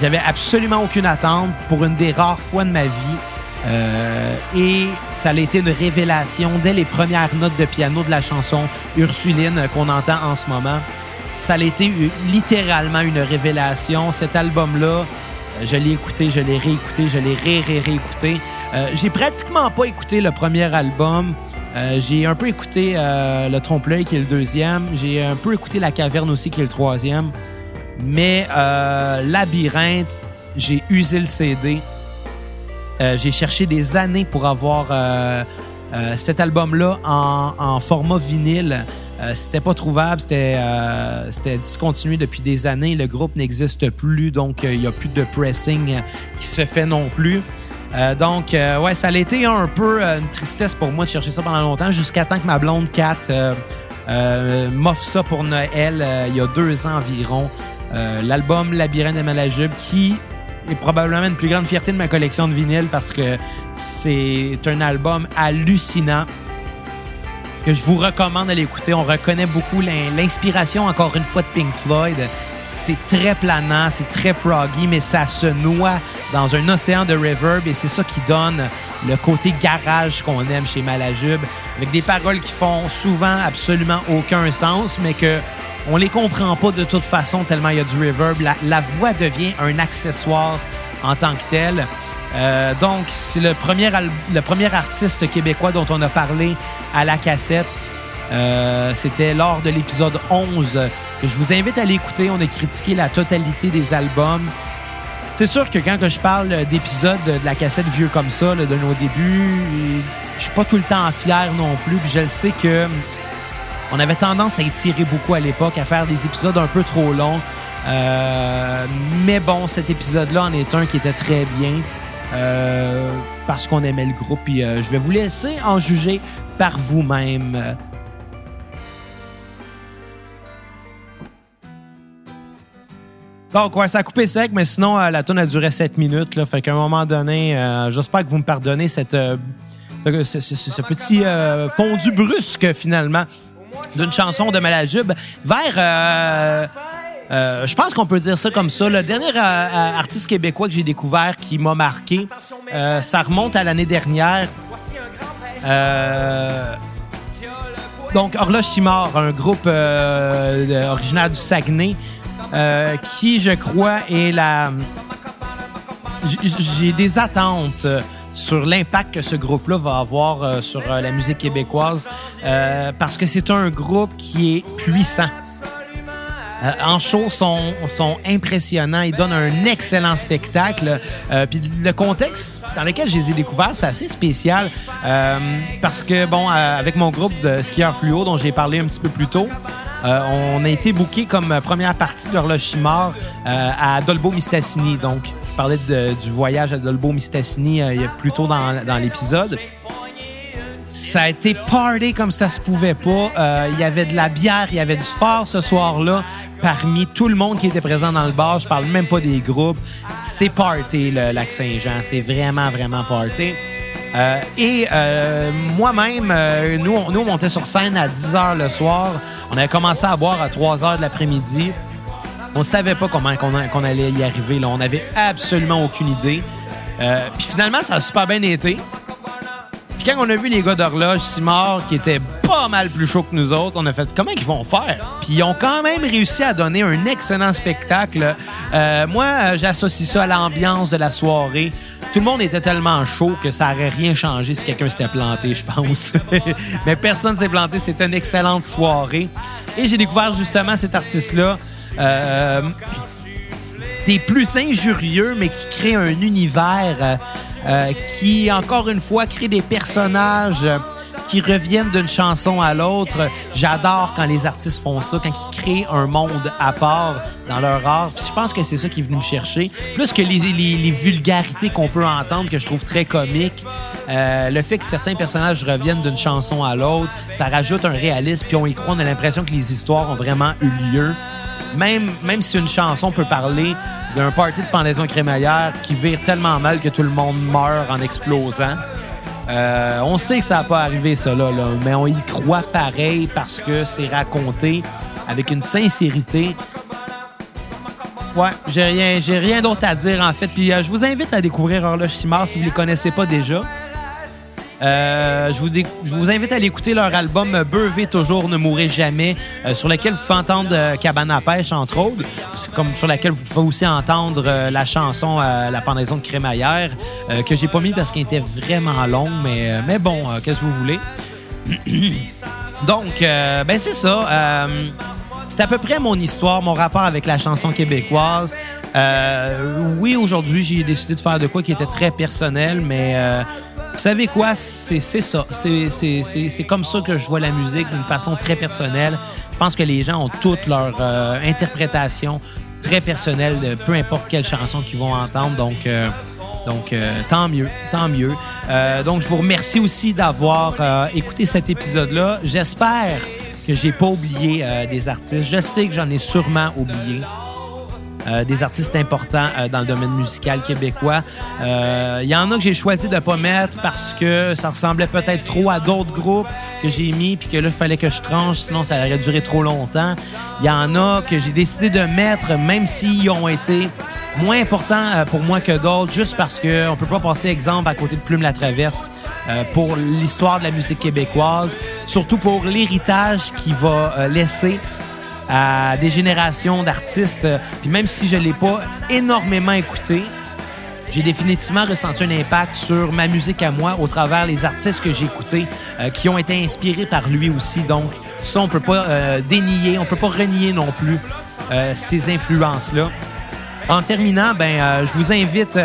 J'avais absolument aucune attente pour une des rares fois de ma vie. Et ça a été une révélation dès les premières notes de piano de la chanson Ursuline qu'on entend en ce moment. Ça a été littéralement une révélation. Cet album-là, je l'ai écouté, je l'ai réécouté, je l'ai ré-ré-réécouté. Euh, j'ai pratiquement pas écouté le premier album. Euh, j'ai un peu écouté euh, Le Trompe-l'œil, qui est le deuxième. J'ai un peu écouté La Caverne aussi, qui est le troisième. Mais euh, Labyrinthe, j'ai usé le CD. Euh, j'ai cherché des années pour avoir euh, euh, cet album-là en, en format vinyle. Euh, c'était pas trouvable, c'était euh, c'était discontinué depuis des années. Le groupe n'existe plus, donc euh, il y a plus de pressing euh, qui se fait non plus. Euh, donc, euh, ouais, ça a été un peu euh, une tristesse pour moi de chercher ça pendant longtemps, jusqu'à temps que ma blonde Kat euh, euh, m'offre ça pour Noël euh, il y a deux ans environ. Euh, L'album Labyrinthe de Malajube, qui est probablement une plus grande fierté de ma collection de vinyles parce que c'est un album hallucinant je vous recommande d'aller écouter. On reconnaît beaucoup l'in- l'inspiration, encore une fois, de Pink Floyd. C'est très planant, c'est très proggy, mais ça se noie dans un océan de reverb et c'est ça qui donne le côté garage qu'on aime chez Malajube, avec des paroles qui font souvent absolument aucun sens, mais que on les comprend pas de toute façon tellement il y a du reverb. La voix devient un accessoire en tant que tel. Euh, donc, c'est le premier, le premier artiste québécois dont on a parlé à la cassette. Euh, C'était lors de l'épisode 11. Je vous invite à l'écouter. On a critiqué la totalité des albums. C'est sûr que quand je parle d'épisodes de la cassette vieux comme ça, de nos débuts, je suis pas tout le temps fier non plus. Puis je le sais que on avait tendance à étirer beaucoup à l'époque, à faire des épisodes un peu trop longs. Euh, mais bon, cet épisode-là en est un qui était très bien euh, parce qu'on aimait le groupe. Puis euh, je vais vous laisser en juger par vous-même. Donc, ouais, ça a coupé sec, mais sinon, euh, la tune a duré 7 minutes. Là, fait qu'à un moment donné, j'espère que vous me pardonnez cette, ce, petit fondu brusque, finalement, d'une chanson de Malajube vers... euh, je pense qu'on peut dire ça comme ça. Le dernier euh, euh, artiste québécois que j'ai découvert qui m'a marqué, ça remonte à l'année dernière. Donc, Horloge Chimard, un groupe originaire du Saguenay, qui, je crois, est la... J'ai des attentes sur l'impact que ce groupe-là va avoir sur la musique québécoise, parce que c'est un groupe qui est puissant. Euh, en show, sont, sont impressionnants. Ils donnent un excellent spectacle. Euh, Puis le contexte dans lequel je les ai découverts, c'est assez spécial. euh, parce que, bon, avec mon groupe de skieurs fluo, dont j'ai parlé un petit peu plus tôt, on a été booké comme première partie de l'horloge Chimard à Dolbo Mistassini. Donc, je parlais du voyage à Dolbo Mistassini il y a plus tôt dans l'épisode. Ça a été party comme ça se pouvait pas. Euh, Il y avait de la bière, il y avait du fort ce soir-là. Parmi tout le monde qui était présent dans le bar, je parle même pas des groupes. C'est party, le lac Saint-Jean. C'est vraiment, vraiment party. Euh, et euh, moi-même, nous, nous, on montait sur scène à 10 h le soir. On avait commencé à boire à 3 h de l'après-midi. On savait pas comment qu'on allait y arriver. On avait absolument aucune idée. Puis finalement, ça a super bien été. Quand on a vu les gars d'horloge Simard qui étaient pas mal plus chauds que nous autres, on a fait comment ils vont faire? Puis ils ont quand même réussi à donner un excellent spectacle. Euh, moi, j'associe ça à l'ambiance de la soirée. Tout le monde était tellement chaud que ça aurait rien changé si quelqu'un s'était planté, je pense. Mais personne s'est planté. C'était une excellente soirée. Et j'ai découvert justement cet artiste-là. Euh, des plus injurieux, mais qui crée un univers euh, euh, qui, encore une fois, crée des personnages euh, qui reviennent d'une chanson à l'autre. J'adore quand les artistes font ça, quand ils créent un monde à part dans leur art. Je pense que c'est ça qui est venu me chercher. Plus que les, les, vulgarités qu'on peut entendre, que je trouve très comiques. Euh, le fait que certains personnages reviennent d'une chanson à l'autre, ça rajoute un réalisme, puis on y croit, on a l'impression que les histoires ont vraiment eu lieu même, même si une chanson peut parler d'un party de pendaison crémaillère qui vire tellement mal que tout le monde meurt en explosant. Euh, on sait que ça va pas arrivé, ça, là, mais on y croit pareil parce que c'est raconté avec une sincérité. Ouais, j'ai rien, rien d'autre à dire, en fait. Puis euh, je vous invite à découvrir Horloge Simard si vous ne les connaissez pas déjà. Euh, je, vous invite à aller écouter leur album Beurvé toujours, ne mourrez jamais, euh, sur lequel vous pouvez entendre euh, Cabane à pêche, entre autres, comme sur laquelle vous pouvez aussi entendre la chanson La pendaison de crémaillère, que j'ai pas mis parce qu'elle était vraiment longue, mais, mais bon, qu'est-ce que vous voulez? Donc, ben c'est ça. c'est à peu près mon histoire, mon rapport avec la chanson québécoise. oui, aujourd'hui, j'ai décidé de faire de quoi qui était très personnel, mais vous savez quoi? C'est ça. C'est comme ça que je vois la musique d'une façon très personnelle. Je pense que les gens ont toutes leur euh, interprétation très personnelle de peu importe quelle chanson qu'ils vont entendre. Donc, euh, donc euh, tant mieux, tant mieux. donc, je vous remercie aussi d'avoir écouté cet épisode-là. J'espère que j'ai pas oublié des artistes. Je sais que j'en ai sûrement oublié. Euh, des artistes importants euh, dans le domaine musical québécois. Il euh, y en a que j'ai choisi de pas mettre parce que ça ressemblait peut-être trop à d'autres groupes que j'ai mis puis que là il fallait que je tranche sinon ça aurait duré trop longtemps. Il y en a que j'ai décidé de mettre même s'ils ont été moins importants pour moi que d'autres juste parce que on peut pas passer exemple à côté de Plume la Traverse pour l'histoire de la musique québécoise, surtout pour l'héritage qu'il va laisser à des générations d'artistes. Puis même si je ne l'ai pas énormément écouté, j'ai définitivement ressenti un impact sur ma musique à moi au travers les artistes que j'ai écoutés euh, qui ont été inspirés par lui aussi. Donc ça, on peut pas euh, dénier, on peut pas renier non plus euh, ces influences-là. En terminant, ben, je vous invite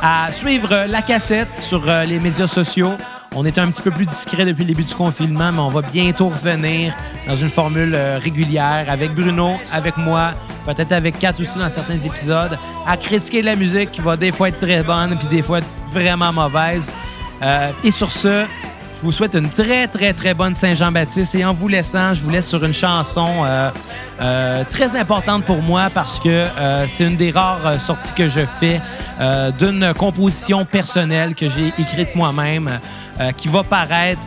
à suivre la cassette sur les médias sociaux. On est un petit peu plus discret depuis le début du confinement, mais on va bientôt revenir dans une formule euh, régulière avec Bruno, avec moi, peut-être avec Kat aussi dans certains épisodes, à critiquer la musique qui va des fois être très bonne puis des fois être vraiment mauvaise. Euh, et sur ce, je vous souhaite une très, très, très bonne Saint-Jean-Baptiste. Et en vous laissant, je vous laisse sur une chanson euh, très importante pour moi parce que c'est une des rares sorties que je fais d'une composition personnelle que j'ai écrite moi-même. Euh, qui va paraître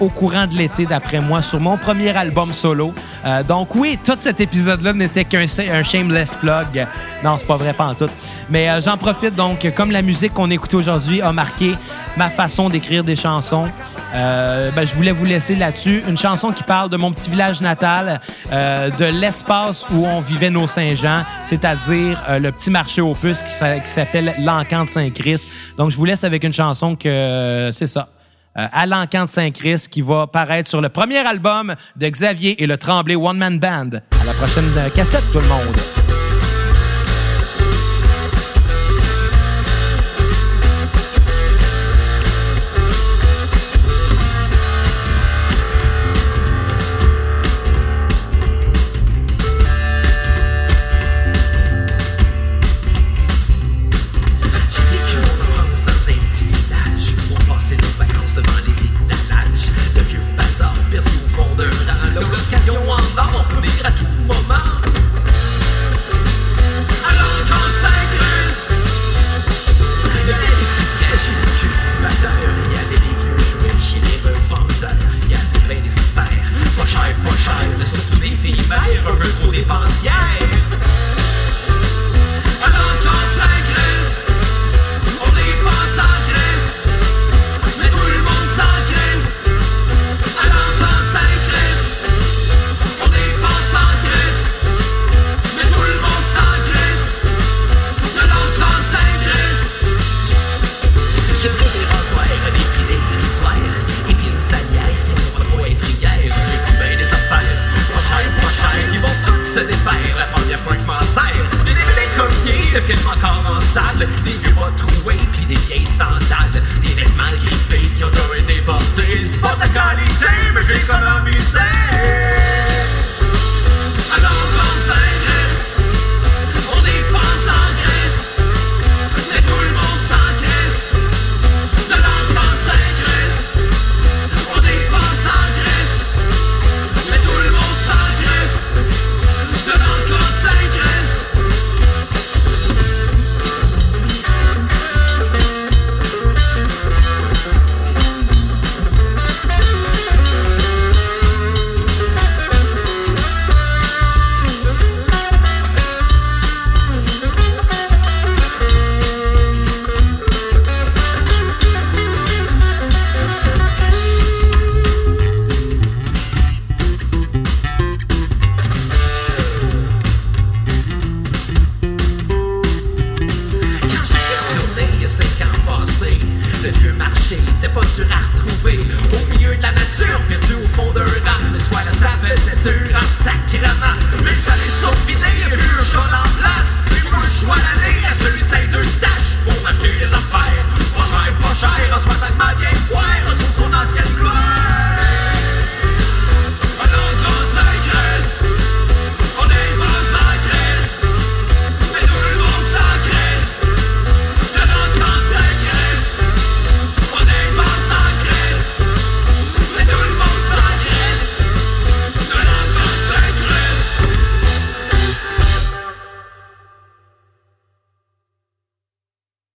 au courant de l'été, d'après moi, sur mon premier album solo. Euh, donc oui, tout cet épisode-là n'était qu'un shameless plug. Non, c'est pas vrai, pas en tout. Mais euh, j'en profite donc, comme la musique qu'on écoute aujourd'hui a marqué ma façon d'écrire des chansons, ben, je voulais vous laisser là-dessus. Une chanson qui parle de mon petit village natal, de l'espace où on vivait nos Saint-Jean, c'est-à-dire le petit marché aux puces qui, s'appelle l'Encan de Saint-Christ. Donc je vous laisse avec une chanson que c'est ça euh, à de Saint-Christ qui va paraître sur le premier album de Xavier et le Tremblay One Man Band. À la prochaine euh, cassette, tout le monde.